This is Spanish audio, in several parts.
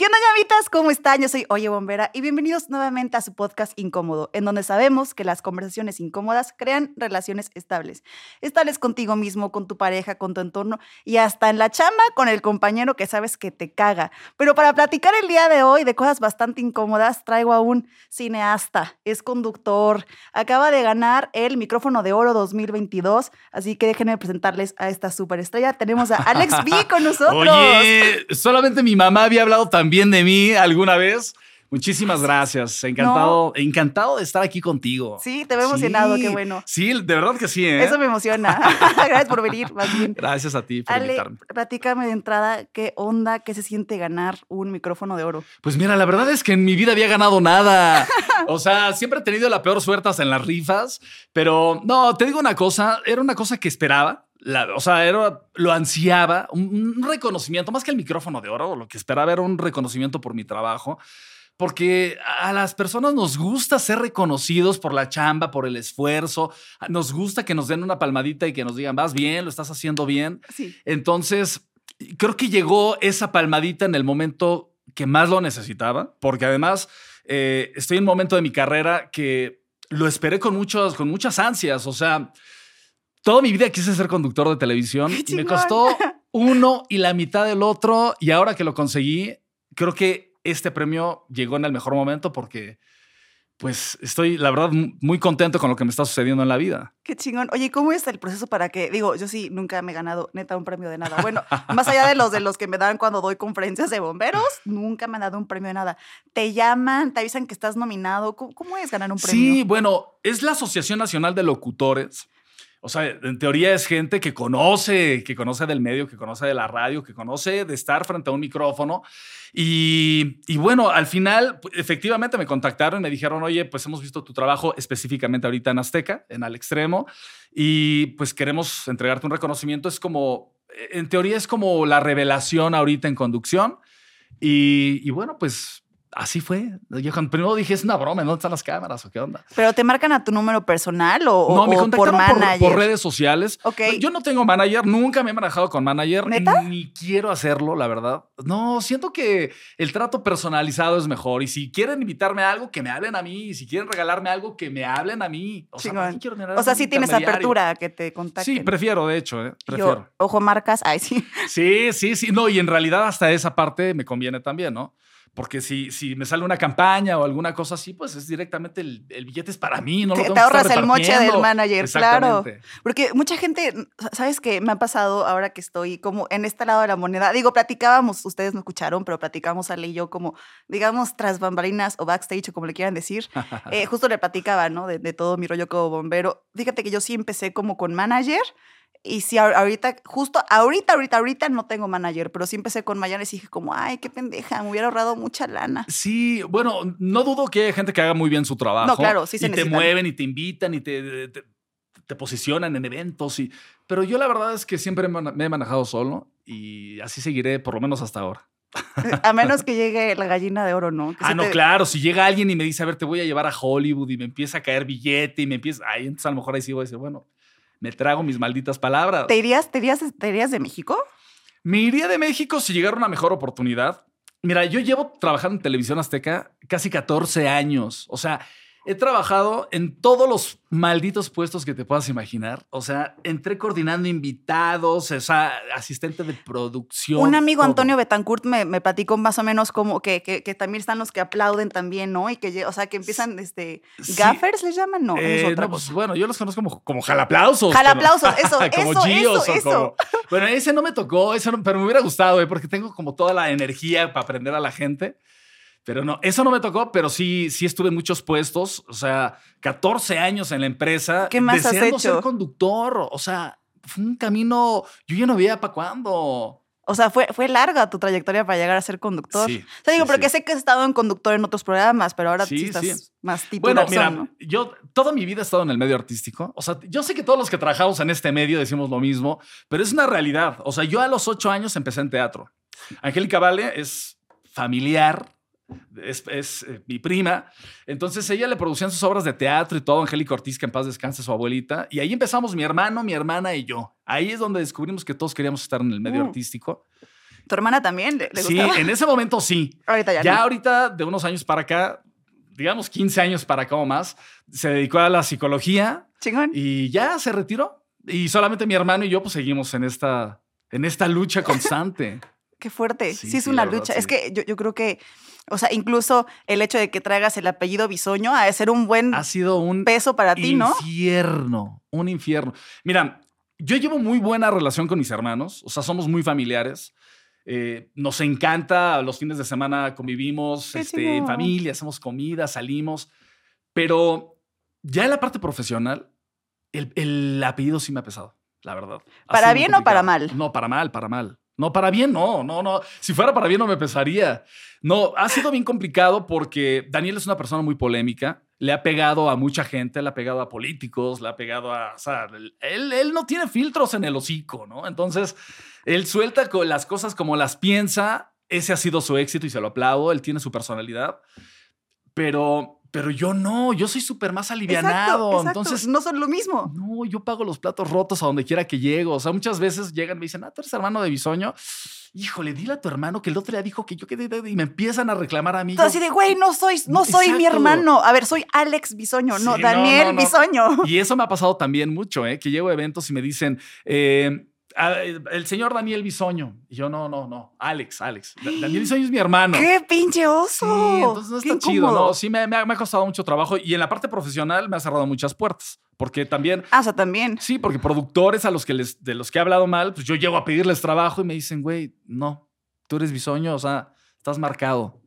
¿Qué onda, llamitas? ¿Cómo están? Yo soy Oye Bombera y bienvenidos nuevamente a su podcast Incómodo, en donde sabemos que las conversaciones incómodas crean relaciones estables. Estables contigo mismo, con tu pareja, con tu entorno y hasta en la chamba con el compañero que sabes que te caga. Pero para platicar el día de hoy de cosas bastante incómodas, traigo a un cineasta, es conductor, acaba de ganar el micrófono de oro 2022, así que déjenme presentarles a esta superestrella. Tenemos a Alex B con nosotros. Oye, solamente mi mamá había hablado también bien de mí alguna vez. Muchísimas gracias. Encantado, encantado de estar aquí contigo. Sí, te veo emocionado, qué bueno. Sí, de verdad que sí. ¿eh? Eso me emociona. gracias por venir, más bien. Gracias a ti por Ale, invitarme. Platícame de entrada, ¿qué onda, qué se siente ganar un micrófono de oro? Pues mira, la verdad es que en mi vida había ganado nada. O sea, siempre he tenido la peor suerte hasta en las rifas, pero no, te digo una cosa, era una cosa que esperaba. La, o sea, era, lo ansiaba, un, un, reconocimiento, más que el micrófono de oro, lo que esperaba era un reconocimiento por mi trabajo, porque a las personas nos gusta ser reconocidos por la chamba, por el esfuerzo, nos gusta que nos den una palmadita y que nos digan, vas bien, lo estás haciendo bien. Sí. Entonces, creo que llegó esa palmadita en el momento que más lo necesitaba, porque además eh, estoy en un momento de mi carrera que lo esperé con, muchos, con muchas ansias, o sea... Toda mi vida quise ser conductor de televisión. Me costó uno y la mitad del otro. Y ahora que lo conseguí, creo que este premio llegó en el mejor momento porque, pues, estoy, la verdad, muy contento con lo que me está sucediendo en la vida. Qué chingón. Oye, ¿cómo es el proceso para que, digo, yo sí nunca me he ganado neta un premio de nada? Bueno, más allá de los de los que me dan cuando doy conferencias de bomberos, nunca me han dado un premio de nada. Te llaman, te avisan que estás nominado. ¿Cómo, cómo es ganar un premio? Sí, bueno, es la Asociación Nacional de Locutores. O sea, en teoría es gente que conoce, que conoce del medio, que conoce de la radio, que conoce de estar frente a un micrófono. Y, y, bueno, al final, efectivamente me contactaron y me dijeron, oye, pues hemos visto tu trabajo específicamente ahorita en Azteca, en Al Extremo, y pues queremos entregarte un reconocimiento. Es como, en teoría es como la revelación ahorita en conducción. Y, y bueno, pues Así fue. Yo cuando primero dije, es una broma, ¿dónde están las cámaras o qué onda? ¿Pero te marcan a tu número personal o, no, me o por manager? Por, por, redes sociales. Okay. Yo no tengo manager, nunca me he manejado con manager. ¿Neta? Ni quiero hacerlo, la verdad. No, siento que el trato personalizado es mejor. Y si quieren invitarme a algo, que me hablen a mí. Y si quieren regalarme algo, que me hablen a mí. O sea, no quiero o sea sí tienes apertura a que te contacten. Sí, prefiero, de hecho. ¿eh? Prefiero. Yo, ojo, marcas. Ay, sí. Sí, sí, sí. No, y en realidad hasta esa parte me conviene también, ¿no? Porque si, si me sale una campaña o alguna cosa así, pues es directamente el, el billete es para mí, no te, lo tengo te ahorras que estar el moche del manager, claro. Porque mucha gente, ¿sabes qué? Me ha pasado ahora que estoy como en este lado de la moneda. Digo, platicábamos, ustedes no escucharon, pero platicamos Ale y yo como, digamos, tras bambalinas o backstage o como le quieran decir. eh, justo le platicaba, ¿no? De, de todo mi rollo como bombero. Fíjate que yo sí empecé como con manager. Y si ahorita, justo ahorita, ahorita, ahorita no tengo manager, pero sí empecé con Mayanes y dije como, ay, qué pendeja, me hubiera ahorrado mucha lana. Sí, bueno, no dudo que hay gente que haga muy bien su trabajo. No, claro, sí se Y te mueven y te invitan y te, te, te posicionan en eventos. Y, pero yo la verdad es que siempre me he manejado solo y así seguiré por lo menos hasta ahora. A menos que llegue la gallina de oro, ¿no? Que ah, no, te- claro. Si llega alguien y me dice, a ver, te voy a llevar a Hollywood y me empieza a caer billete y me empieza. Ahí entonces a lo mejor ahí sí voy a decir, bueno, me trago mis malditas palabras. ¿Te irías, te, irías, ¿Te irías de México? Me iría de México si llegara una mejor oportunidad. Mira, yo llevo trabajando en televisión azteca casi 14 años. O sea, he trabajado en todos los malditos puestos que te puedas imaginar. O sea, entré coordinando invitados, o sea, asistente de producción. Un amigo todo. Antonio Betancourt me, me platicó más o menos como que, que, que también están los que aplauden también, ¿no? Y que, o sea, que empiezan, este, Sí. gaffers les llaman, no, Eh, es otra no, pues, bueno, yo los conozco como, como jalaplausos. Jalaplausos, eso, como eso, Gios eso, eso. como- Bueno, ese no me tocó, eso no- pero me hubiera gustado, eh, porque tengo como toda la energía para aprender a la gente. Pero no, eso no me tocó, pero sí, sí estuve en muchos puestos, o sea, 14 años en la empresa. ¿Qué más has hecho? ser conductor, o sea, fue un camino, yo ya no veía para cuándo. O sea, fue, fue larga tu trayectoria para llegar a ser conductor. Sí, o sea, digo, sí, porque sí. sé que has estado en conductor en otros programas, pero ahora sí, Sí, estás más Bueno, titular. mira, yo toda mi vida he estado en el medio artístico. O sea, yo sé que todos los que trabajamos en este medio decimos lo mismo, pero es una realidad. O sea, yo a los ocho años empecé en teatro. Angélica Vale es familiar, es, es, eh, mi prima. Entonces ella le producían sus obras de teatro y todo. Angélica Ortiz, que en paz descanse su abuelita. Y ahí empezamos mi hermano, mi hermana y yo. Ahí es donde descubrimos que todos queríamos estar en el medio Mm. artístico. ¿Tu hermana también le, le Sí, gustaba? en ese momento sí. Ahorita ya, Ya no. ahorita, de unos años para acá, digamos 15 años para acá o más, se dedicó a la psicología Chingón. y ya se retiró. Y solamente mi hermano y yo pues seguimos en esta, en esta lucha constante. Qué fuerte. Sí, Sí, es sí, una verdad, lucha. sí. Es que yo, yo creo que, o sea, incluso el hecho de que traigas el apellido Bisoño ha de ser un buen ha sido un peso para ti, ¿no? infierno, un infierno. Mira, yo llevo muy buena relación con mis hermanos, o sea, somos muy familiares. Eh, nos encanta, los fines de semana convivimos este, en familia, hacemos comida, salimos, pero ya en la parte profesional, el, el apellido sí me ha pesado, la verdad. Ha ¿Para bien o para mal? No, para mal, para mal. No, para bien, no, no, no. Si fuera para bien, no me pesaría. No, ha sido bien complicado porque Daniel es una persona muy polémica. Le ha pegado a mucha gente, le ha pegado a políticos, le ha pegado a. O sea, él, él no tiene filtros en el hocico, ¿no? Entonces, él suelta las cosas como las piensa. Ese ha sido su éxito y se lo aplaudo. Él tiene su personalidad. Pero, pero yo no, yo soy súper más alivianado. Exacto, exacto. Entonces, no son lo mismo. no, yo pago los platos rotos a donde quiera que llego. O sea, muchas veces llegan y me dicen, ah, tú eres hermano de Bisoño. Híjole, dile a tu hermano que el otro día dijo que yo quedé y me empiezan a reclamar a mí. Yo- así de, güey, no soy, no soy mi hermano. A ver, soy Alex Bisoño, no, Sí, no, Daniel no, no. Bisoño. Y eso me ha pasado también mucho, ¿eh? Que llego a eventos y me dicen, eh, el señor Daniel Bisoño. Y yo, no, no, no, Alex, Alex. Da- Daniel Bisoño es mi hermano. ¡Qué pinche Sí, oso! entonces no Qué está chido, incómodo. ¿no? Sí, me, me ha, me ha costado mucho trabajo y en la parte profesional me ha cerrado muchas puertas. Porque también Ah, o sea, también. Sí, porque productores a los que les, de los que he hablado mal, pues yo llego a pedirles trabajo y me dicen, güey, no, tú eres bisoño, o sea, estás marcado.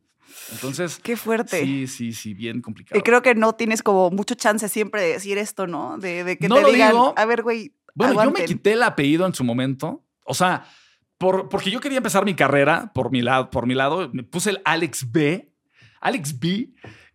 Entonces, Qué fuerte. sí, sí, sí, bien complicado. Y creo que no tienes como mucho chance siempre de decir esto, ¿no? De, de que No te digan, digo. a ver, güey, bueno, yo me quité el apellido en su momento. O sea, por, porque yo quería empezar mi carrera por mi, lado, por mi lado. Me puse el Alex B, Alex B,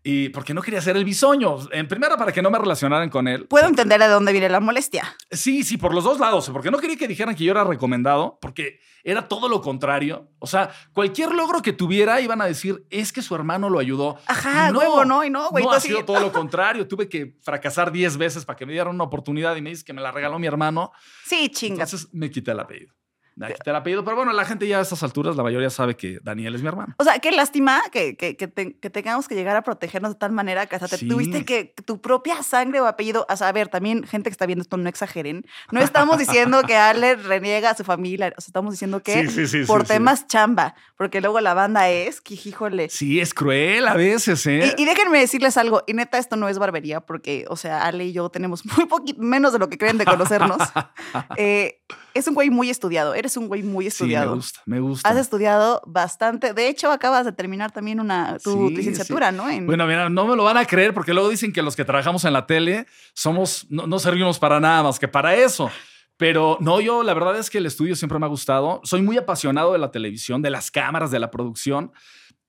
y porque no quería ser el bisoño. En primera, para que no me relacionaran con él. Puedo entender de dónde viene la molestia. Sí, sí, por los dos lados, porque no quería que dijeran que yo era recomendado, porque era todo lo contrario. O sea, cualquier logro que tuviera iban a decir, es que su hermano lo ayudó. Ajá, Y huevo, ¿no? Y no, güey, No, tú ha sido todo lo contrario. Tuve que fracasar 10 veces para que me dieran una oportunidad y me dices que me la regaló mi hermano. Sí, chinga. Entonces me quité el apellido. Me quité el apellido, pero bueno, la gente ya a estas alturas, la mayoría sabe que Daniel es mi hermano. O sea, qué lástima que, que, que, te- que tengamos que llegar a protegernos de tal manera que hasta te tuviste que tu propia sangre o apellido. O sea, a ver, también gente que está viendo esto, no exageren. No estamos diciendo que Ale reniega a su familia. O sea, estamos diciendo que Sí, sí, sí, por temas chamba. Porque luego la banda es que, híjole. Sí, es cruel a veces, ¿eh? Y, y déjenme decirles algo, y neta, esto no es barbería, porque, o sea, Ale y yo tenemos muy poquito, menos de lo que creen de conocernos. Eh, es un güey muy estudiado, eres un güey muy sí, me estudiado. gusta, me gusta. Has estudiado bastante. De hecho, acabas de terminar también una, tu Sí, licenciatura, ¿no? En- Bueno, mira, no me lo van a creer porque luego dicen que los que trabajamos en la tele somos, no, no servimos para nada más que para eso. Pero no, yo la verdad es que el estudio siempre me ha gustado. Soy muy apasionado de la televisión, de las cámaras, de la producción.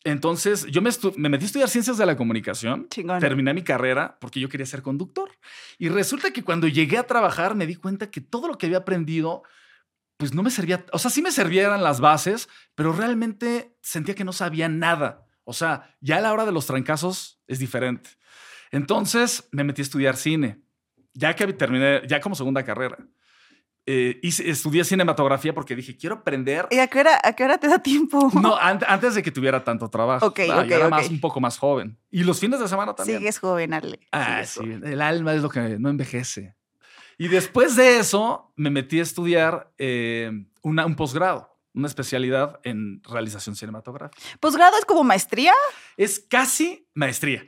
Entonces, yo me, metí a estudiar ciencias de la comunicación. Chingón. Terminé mi carrera porque yo quería ser conductor. Y resulta que cuando llegué a trabajar me di cuenta que todo lo que había aprendido, pues no me servía. O sea, sí me servían las bases, pero realmente sentía que no sabía nada. O sea, ya a la hora de los trancazos es diferente. Entonces me metí a estudiar cine, ya que terminé, ya como segunda carrera. Eh, hice- estudié cinematografía porque dije, quiero aprender. ¿Y a qué, hora, a qué hora te da tiempo? No, an- antes de que tuviera tanto trabajo. Ok, Ah, yo era más, un poco más joven. Y los fines de semana también. Sigues joven, Ale. Ah, sigues sí, joven. el alma es lo que no envejece. Y después de eso, me metí a estudiar eh, una- un posgrado, una especialidad en realización cinematográfica. ¿Posgrado es como maestría? Es casi maestría.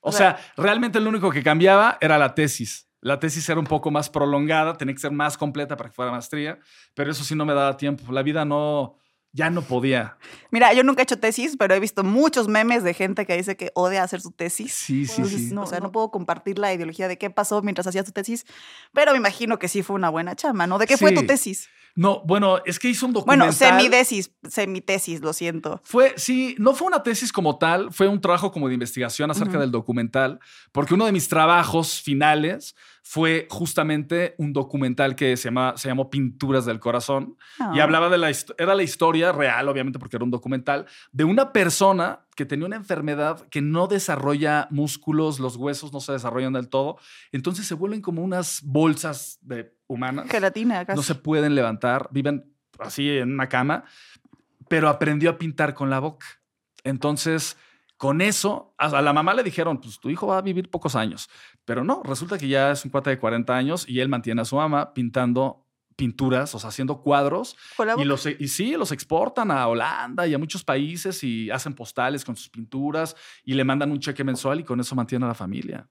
O, O sea- sea, realmente lo único que cambiaba era la tesis. La tesis era un poco más prolongada, tenía que ser más completa para que fuera maestría, pero eso sí no me daba tiempo. La vida no, ya no podía. Mira, yo nunca he hecho tesis, pero he visto muchos memes de gente que dice que odia hacer su tesis. Sí, sí, Entonces, sí. no, o sea, no puedo compartir la ideología de qué pasó mientras hacías tu tesis, pero me imagino que sí fue una buena chama, ¿no? ¿De qué fue tu tesis? No, bueno, es que hizo un documental. Bueno, semitesis, semitesis, lo siento. Fue, sí, no fue una tesis como tal, fue un trabajo como de investigación acerca del documental, porque uno de mis trabajos finales fue justamente un documental que se, llama, se llamó Pinturas del Corazón y Ah. hablaba de la, era la historia real, obviamente porque era un documental, de una persona que tenía una enfermedad que no desarrolla músculos, los huesos no se desarrollan del todo, entonces se vuelven como unas bolsas de humanas Gelatina, casi. no se pueden levantar, viven así en una cama, pero aprendió a pintar con la boca. Entonces, con eso, a la mamá le dijeron, pues tu hijo va a vivir pocos años. Pero no, resulta que ya es un cuate de 40 años y él mantiene a su mamá pintando pinturas, o sea, haciendo cuadros. Y, los, y sí, los exportan a Holanda y a muchos países y hacen postales con sus pinturas y le mandan un cheque mensual y con eso mantiene a la familia.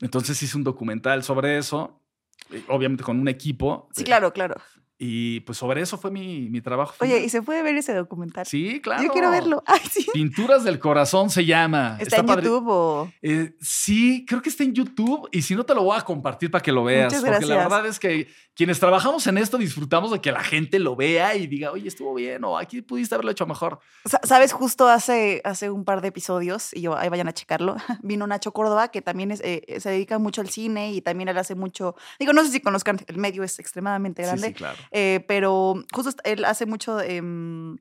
Entonces hice un documental sobre eso, eh, obviamente con un equipo. Sí, claro, claro. Y pues sobre eso fue mi, mi trabajo. Oye, ¿y se puede ver ese documental? Sí, claro. Yo quiero verlo. Ay, sí. Pinturas del Corazón se llama. ¿Está, en YouTube o...? Eh, sí, creo que está en YouTube y si no te lo voy a compartir para que lo veas. Muchas porque gracias. la verdad es que quienes trabajamos en esto disfrutamos de que la gente lo vea y diga, oye, estuvo bien o aquí pudiste haberlo hecho mejor. Sabes, justo hace, hace un par de episodios, y yo, ahí vayan a checarlo, vino Nacho Córdoba, que también es, eh, se dedica mucho al cine y también él hace mucho, digo, no sé si conozcan, el medio es extremadamente grande, Sí, sí, claro. eh, pero justo él hace mucho em,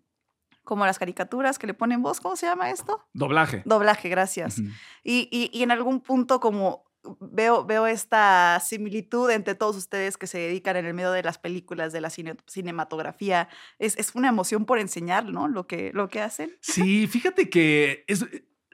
como las caricaturas que le ponen voz, ¿cómo se llama esto? Doblaje. Doblaje, gracias. Y, y- y en algún punto como veo, veo esta similitud entre todos ustedes que se dedican en el medio de las películas, de la cine- cinematografía. Es, es una emoción por enseñar, ¿no? Lo que, lo que hacen. Sí, fíjate que es,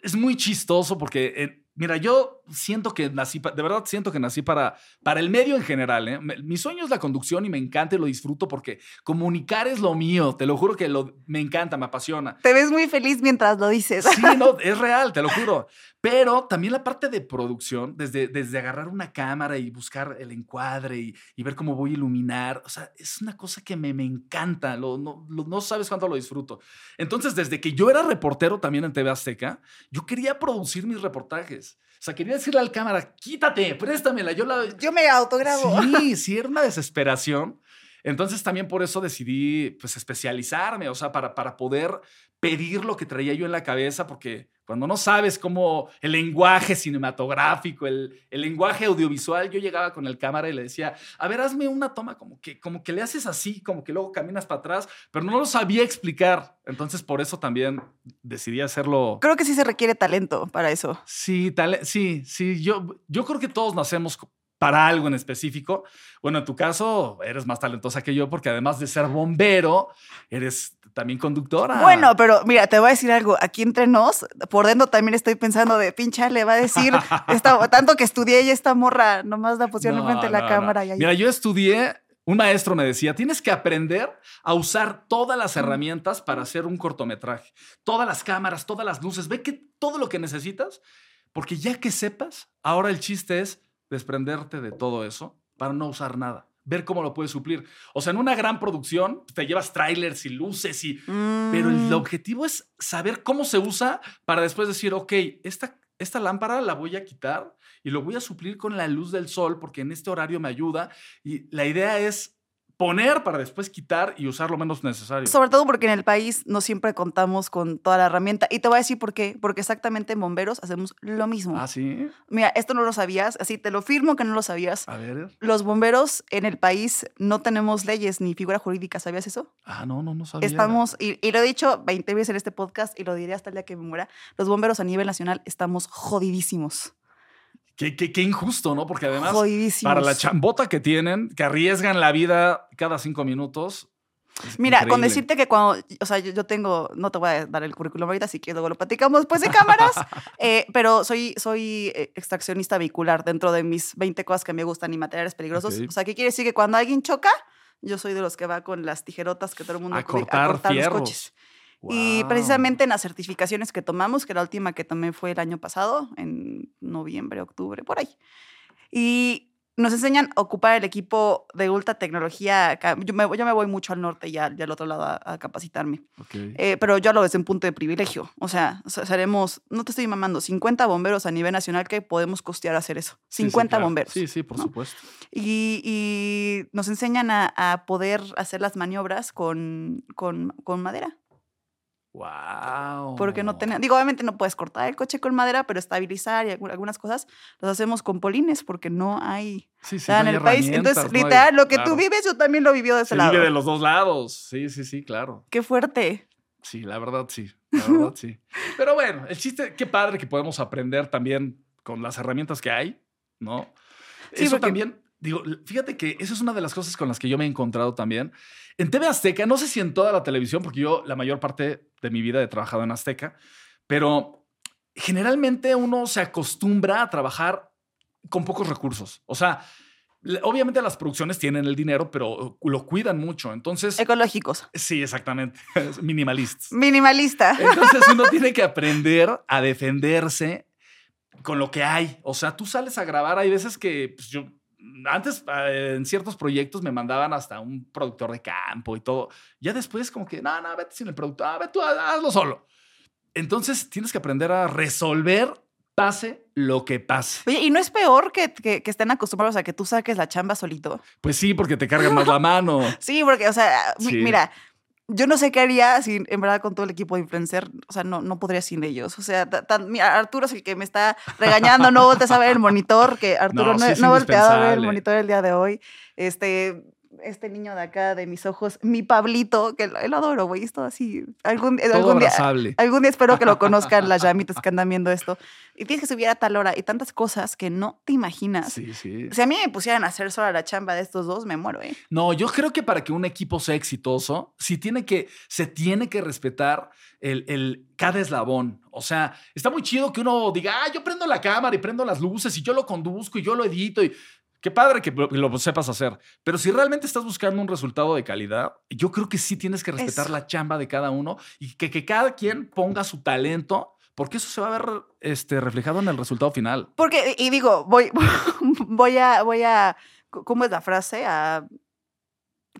es muy chistoso porque, eh, mira, yo siento que nací, de verdad siento que nací para, para el medio en general. ¿eh? Mi sueño es la conducción y me encanta y lo disfruto porque comunicar es lo mío. Te lo juro que lo, me encanta, me apasiona. Te ves muy feliz mientras lo dices. Sí, no, es real, te lo juro. Pero también la parte de producción, desde, desde agarrar una cámara y buscar el encuadre y, y ver cómo voy a iluminar, o sea, es una cosa que me, me encanta, lo, no, lo- no sabes cuánto lo disfruto. Entonces, desde que yo era reportero también en TV Azteca, yo quería producir mis reportajes. O sea, quería decirle al cámara, quítate, préstamela, yo la... Yo me autograbo. Sí, sí, era una desesperación. Entonces también por eso decidí pues especializarme, o sea, para, para poder pedir lo que traía yo en la cabeza, porque cuando no sabes cómo el lenguaje cinematográfico, el, el lenguaje audiovisual, yo llegaba con el cámara y le decía, a ver, hazme una toma como que, como que le haces así, como que luego caminas para atrás, pero no lo sabía explicar. Entonces por eso también decidí hacerlo. Creo que sí se requiere talento para eso. Sí, tal, sí, sí. Yo, yo creo que todos nacemos para algo en específico. Bueno, en tu caso, eres más talentosa que yo porque además de ser bombero, eres también conductora. Bueno, pero mira, te voy a decir algo. Aquí entre nos, por dentro también estoy pensando de pincha, le va a decir esta- tanto que estudié y esta morra nomás la pusieron No, enfrente de la no, cámara. no. y ahí- Mira, yo estudié, un maestro me decía, tienes que aprender a usar todas las herramientas para hacer un cortometraje. Todas las cámaras, todas las luces, ve que todo lo que necesitas, porque ya que sepas, ahora el chiste es desprenderte de todo eso para no usar nada. Ver cómo lo puedes suplir. O sea, en una gran producción te llevas trailers y luces y pero el Mm. objetivo es saber cómo se usa para después decir, ok, esta, esta lámpara la voy a quitar y lo voy a suplir con la luz del sol porque en este horario me ayuda. Y la idea es poner para después quitar y usar lo menos necesario. Sobre todo porque en el país no siempre contamos con toda la herramienta. Y te voy a decir por qué. Porque exactamente en bomberos hacemos lo mismo. ah, sí. Mira, esto no lo sabías, así te lo firmo que no lo sabías. A ver. Los bomberos en el país no tenemos leyes ni figura jurídica, ¿sabías eso? Ah, no, no, no sabía. Estamos, y, y lo he dicho 20 veces en este podcast y lo diré hasta el día que me muera, los bomberos a nivel nacional estamos jodidísimos. Qué, qué- qué injusto, ¿no? Porque además, jodidísimos. para la chambota que tienen, que arriesgan la vida cada cinco minutos. Mira, con decirte que cuando, o sea, yo, yo tengo, no te voy a dar el currículum ahorita, si quieres luego lo platicamos después de cámaras, eh, pero soy, soy eh, extraccionista vehicular dentro de mis 20 cosas que me gustan y materiales peligrosos. O sea, ¿qué quiere decir? Que cuando alguien choca, yo soy de los que va con las tijerotas que todo el mundo A puede- cortar los fierros. Coches. Y precisamente en las certificaciones que tomamos, que la última que tomé fue el año pasado, en noviembre, octubre, por ahí. Y nos enseñan a ocupar el equipo de ultra tecnología. Yo me, yo me voy mucho al norte y al, y al otro lado a, a capacitarme. Ok. Eh, pero yo hablo desde un punto de privilegio. O sea, se- seremos, no te estoy mamando, 50 bomberos a nivel nacional que podemos costear hacer eso. Sí, sí, 50 claro. bomberos. Sí, sí, por ¿no? supuesto. Y, y nos enseñan a, a poder hacer las maniobras con, con, con madera. Wow. Porque no tenemos, digo, obviamente no puedes cortar el coche con madera, pero estabilizar y algu- algunas cosas las hacemos con polines porque no hay Sí, sí, no en hay el país. Entonces, hay- literal, lo que claro. tú vives, yo también lo vivió de ese Se lado. vive de los dos lados. Sí, sí, sí, claro. Qué fuerte. Sí, la verdad sí. La verdad sí. Pero bueno, el chiste, qué padre que podemos aprender también con las herramientas que hay, ¿no? Sí, Eso también digo, fíjate que esa es una de las cosas con las que yo me he encontrado también. En TV Azteca, no sé si en toda la televisión, porque yo la mayor parte de mi vida he trabajado en Azteca, pero generalmente uno se acostumbra a trabajar con pocos recursos. O sea, obviamente las producciones tienen el dinero, pero lo cuidan mucho. Entonces. Ecológicos. Sí, exactamente. Minimalistas. Minimalista. Entonces uno tiene que aprender a defenderse con lo que hay. O sea, tú sales a grabar, hay veces que pues, yo antes eh, en ciertos proyectos me mandaban hasta un productor de campo y todo. Ya después como que, no, no, vete sin el productor, ah, vete tú, hazlo solo. Entonces tienes que aprender a resolver pase lo que pase. Oye, ¿y no es peor que, que, estén acostumbrados a que tú saques la chamba solito? Pues sí, porque te cargan más la mano. sí, porque, o sea, mira, yo no sé qué haría si en verdad con todo el equipo de influencer, o sea, no, no podría sin ellos. O sea, Arturo es el que me está regañando, no volteas a ver el monitor, que Arturo no, no, ha volteado a ver el monitor el día de hoy. Este, este niño de acá, de mis ojos, mi Pablito, que lo, adoro, güey, es todo así. Algún, algún día, algún día espero que lo conozcan las llamitas que andan viendo esto. Y tienes que subir a tal hora y tantas cosas que no te imaginas. Sí, sí. Si a mí me pusieran a hacer sola la chamba de estos dos, me muero, ¿eh? No, yo creo que para que un equipo sea exitoso, sí tiene que, se tiene que respetar el, el, cada eslabón. O sea, está muy chido que uno diga, ah, yo prendo la cámara y prendo las luces y yo lo conduzco y yo lo edito y Qué padre que lo, sepas hacer, pero si realmente estás buscando un resultado de calidad, yo creo que sí tienes que respetar la chamba de cada uno y que, que cada quien ponga su talento porque eso se va a ver este, reflejado en el resultado final. Porque, y digo, voy, voy a, voy a, ¿cómo es la frase? A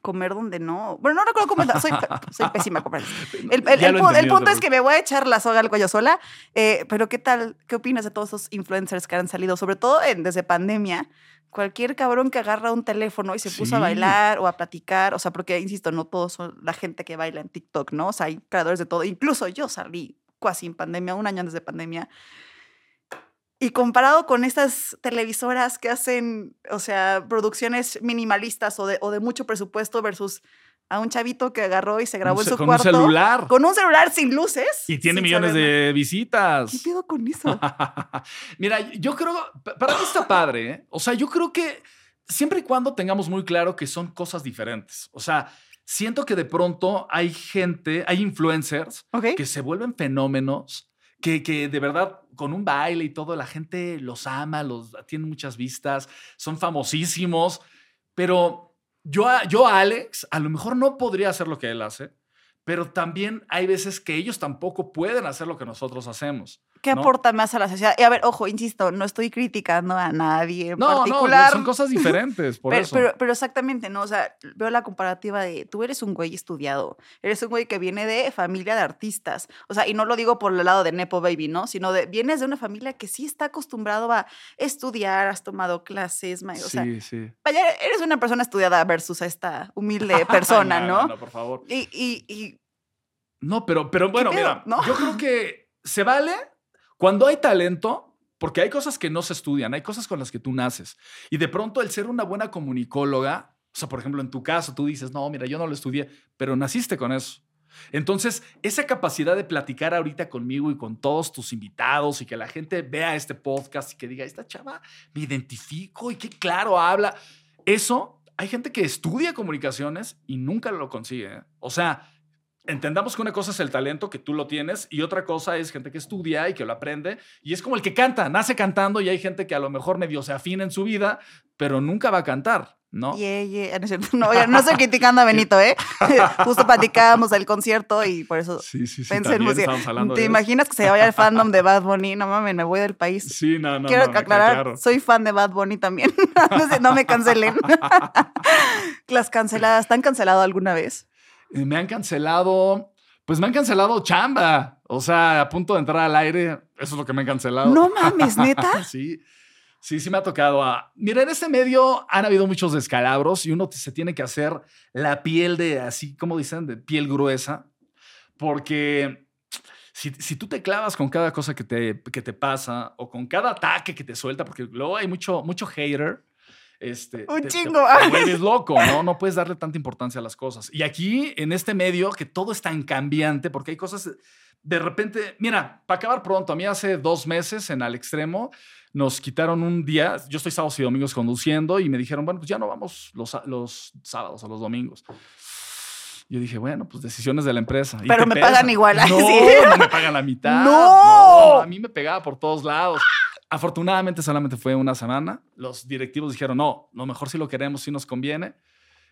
comer donde no. Bueno, no recuerdo cómo. Soy, soy pésima comer. El, el, punto es que me voy a echar la soga al cuello sola. Eh, pero, ¿qué tal? ¿Qué opinas de todos esos influencers que han salido, sobre todo desde pandemia? cualquier cabrón que agarra un teléfono y se puso a bailar o a platicar, o sea, porque, insisto, no todos son la gente que baila en TikTok, ¿no? O sea, hay creadores de todo. Incluso yo salí casi en pandemia, un año antes de pandemia. Y comparado con estas televisoras que hacen, o sea, producciones minimalistas o de, o de mucho presupuesto versus a un chavito que agarró y se grabó en su cuarto. Con un celular. Con un celular sin luces. Y tiene millones de visitas. ¿Qué pido con eso? Mira, yo creo, para mí está padre, ¿eh? O sea, yo creo que siempre y cuando tengamos muy claro que son cosas diferentes. O sea, siento que de pronto hay gente, hay influencers que se vuelven fenómenos, que, que de verdad con un baile y todo, la gente los ama, los tienen muchas vistas, son famosísimos, pero yo, yo, Alex, a lo mejor no podría hacer lo que él hace, pero también hay veces que ellos tampoco pueden hacer lo que nosotros hacemos. ¿Qué aporta más a la sociedad? Y a ver, ojo, insisto, no estoy criticando a nadie en no, particular. No, son cosas diferentes, por pero, eso. Pero, exactamente, ¿no? O sea, veo la comparativa de tú eres un güey estudiado, eres un güey que viene de familia de artistas. O sea, y no lo digo por el lado de Nepo Baby, ¿no? Sino de vienes de una familia que sí está acostumbrado a estudiar, has tomado clases, o sea, sí, sí. Vaya, eres una persona estudiada versus a esta humilde persona, no, por favor. Y, y, y... No, pero, pero bueno, mira, yo creo que se vale cuando hay talento, porque hay cosas que no se estudian, hay cosas con las que tú naces. Y de pronto el ser una buena comunicóloga, o sea, por ejemplo, en tu caso, tú dices, no, mira, yo no lo estudié, pero naciste con eso. Entonces, esa capacidad de platicar ahorita conmigo y con todos tus invitados y que la gente vea este podcast y que diga, esta chava me identifico y qué claro habla, eso, hay gente que estudia comunicaciones y nunca lo consigue. ¿eh? O sea, entendamos que una cosa es el talento que tú lo tienes y otra cosa es gente que estudia y que lo aprende y es como el que canta, nace cantando y hay gente que a lo mejor medio se afina en su vida, pero nunca va a cantar, ¿no? Yeah, yeah. No, no, estoy criticando a Benito, ¿eh? Justo platicábamos del concierto y por eso sí, sí, sí, pensé ¿Te imaginas que se vaya el fandom de Bad Bunny? No mames, me voy del país. Sí, no, no. Quiero aclarar, soy fan de Bad Bunny también. no me cancelen. Las canceladas, ¿están cancelado alguna vez? Eh, me han cancelado, pues me han cancelado chamba. O sea, a punto de entrar al aire, eso es lo que me han cancelado. No mames, neta. sí. Sí, sí me ha tocado. A... Mira, en este medio han habido muchos descalabros y uno se tiene que hacer la piel de, así como dicen, de piel gruesa, porque si, si, tú te clavas con cada cosa que te, que te pasa o con cada ataque que te suelta, porque luego hay mucho, mucho hater, este, un chingo. Te, loco, ¿no? No puedes darle tanta importancia a las cosas. Y aquí, en este medio, que todo es tan cambiante, porque hay cosas, de repente, mira, para acabar pronto, a mí hace dos meses en Al Extremo, nos quitaron un día. Yo estoy sábados y domingos conduciendo y me dijeron, bueno, pues ya no vamos los, los sábados o los domingos. Yo dije, bueno, pues decisiones de la empresa. Pero me pagan igual. No, no me pagan la mitad. No. A mí me pegaba por todos lados. Afortunadamente solamente fue una semana. Los directivos dijeron, no, lo mejor si lo queremos, si nos conviene.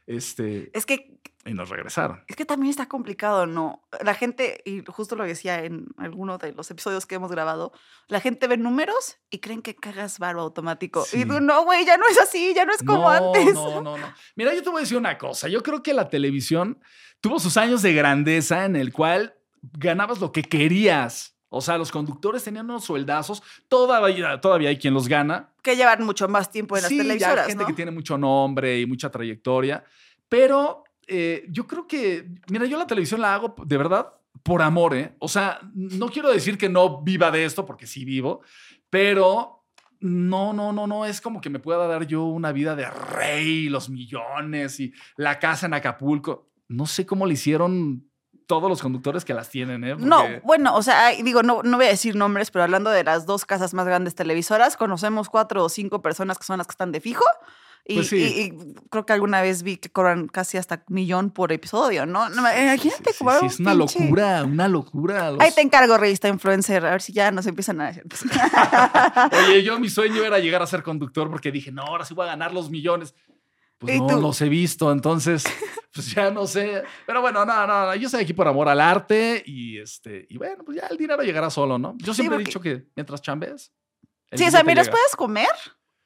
Este, es que... Y nos regresaron. Es que también está complicado, ¿no? La gente, y justo lo decía en alguno de los episodios que hemos grabado, la gente ve números y creen que cagas barro automático. Y tú, no, güey, ya no es así, ya no es como antes. No, no, no. Mira, yo te voy a decir una cosa. Yo creo que la televisión tuvo sus años de grandeza en el cual ganabas lo que querías. O sea, los conductores tenían unos sueldazos. Todavía, todavía hay quien los gana. Que llevan mucho más tiempo en las televisoras. Hay gente que tiene mucho nombre y mucha trayectoria. Pero eh, yo creo que, mira, yo la televisión la hago de verdad por amor, ¿eh? O sea, no quiero decir que no viva de esto, porque sí vivo, pero no, no, no, no es como que me pueda dar yo una vida de rey, los millones y la casa en Acapulco. No sé cómo le hicieron todos los conductores que las tienen, ¿eh? No, bueno, o sea, digo, no, no voy a decir nombres, pero hablando de las dos casas más grandes televisoras, conocemos cuatro o cinco personas que son las que están de fijo pues y, creo que alguna vez vi que cobran casi hasta un millón por episodio, ¿no? Imagínate sí, sí, es una locura, una locura. Ahí te encargo, revista influencer, a ver si ya nos empiezan a decir. Oye, yo mi sueño era llegar a ser conductor porque dije, no, ahora sí voy a ganar los millones. Pues no los he visto, entonces, pues ya no sé. Pero bueno, no, no, yo estoy aquí por amor al arte y este, y bueno, pues ya el dinero llegará solo, ¿no? Yo siempre he dicho que mientras chambes. Sí, o sea, mientras puedes comer,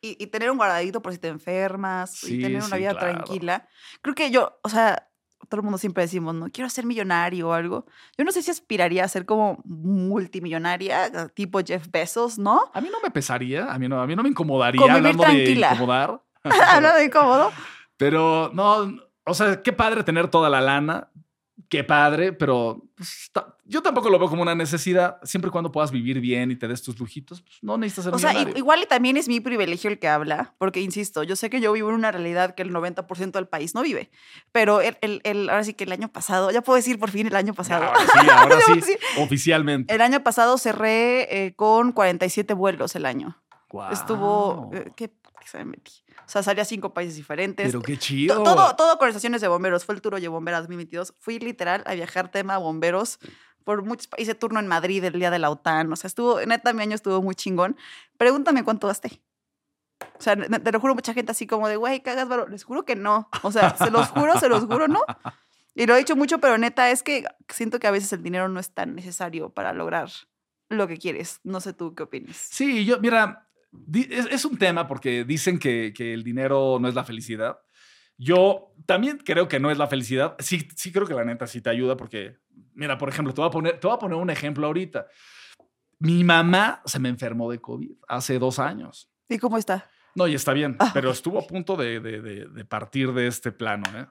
y, tener un guardadito por si te enfermas y tener una vida tranquila. Creo que yo, o sea, todo el mundo siempre decimos, no quiero ser millonario o algo. Yo no sé si aspiraría a ser como multimillonaria, tipo Jeff Bezos, ¿no? A mí no me pesaría, a mí no, a mí no me incomodaría hablando tranquila. de incomodar. hablando de incómodo. Pero no, o sea, qué padre tener toda la lana, qué padre, pero pues, yo tampoco lo veo como una necesidad. Siempre y cuando puedas vivir bien y te des tus lujitos, pues, no necesitas ser O sea, igual y también es mi privilegio el que habla, porque insisto, yo sé que yo vivo en una realidad que el 90% del país no vive, pero el, el, ahora sí que el año pasado, ya puedo decir por fin el año pasado. Ahora sí, ahora sí, oficialmente. El año pasado cerré eh, con 47 vuelos el año. Estuvo, eh, ¿qué se me metí? O sea, salí a cinco países diferentes. Pero qué chido. Todo, todo conversaciones de bomberos. Fue el Tour de Bomberas 2022. Fui literal a viajar tema bomberos por muchos Hice turno en Madrid el día de la OTAN. O sea, estuvo, neta, mi año estuvo muy chingón. Pregúntame cuánto gasté. O sea, te lo juro, mucha gente así como de, güey, cagas, valor. Les juro que no. O sea, se los juro, se los juro, ¿no? Y lo he dicho mucho, pero neta, es que siento que a veces el dinero no es tan necesario para lograr lo que quieres. No sé tú qué opinas. Sí, yo, mira, es, un tema porque dicen que, el dinero no es la felicidad. Yo también creo que no es la felicidad. Sí, sí creo que la neta sí te ayuda porque, mira, por ejemplo, te voy a poner, te voy a poner un ejemplo ahorita. Mi mamá se me enfermó de COVID hace dos años. ¿Y cómo está? No, y está bien, ah, pero estuvo a punto de, de, partir de este plano. ¿eh?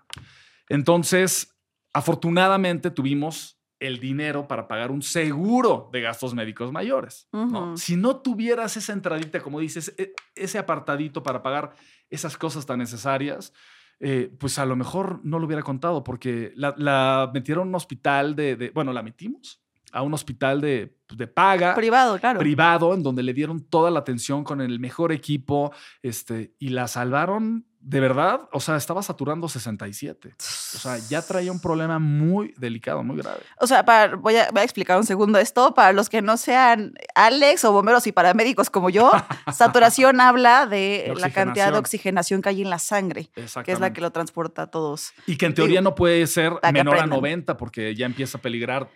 Entonces, afortunadamente tuvimos el dinero para pagar un seguro de gastos médicos mayores. Si no tuvieras esa entradita, como dices, e, ese apartadito para pagar esas cosas tan necesarias, eh, pues a lo mejor no lo hubiera contado porque la, metieron a un hospital de, bueno, la metimos a un hospital de, de, paga. Privado, claro. Privado, en donde le dieron toda la atención con el mejor equipo este, y la salvaron de verdad, o sea, estaba saturando 67. O sea, ya traía un problema muy delicado, muy grave. O sea, para, voy, a, explicar un segundo esto. Para los que no sean Alex o bomberos y paramédicos como yo, saturación habla de, la cantidad de oxigenación que hay en la sangre, que es la que lo transporta a todos. Y que en teoría no puede ser menor a 90 porque ya empieza a peligrar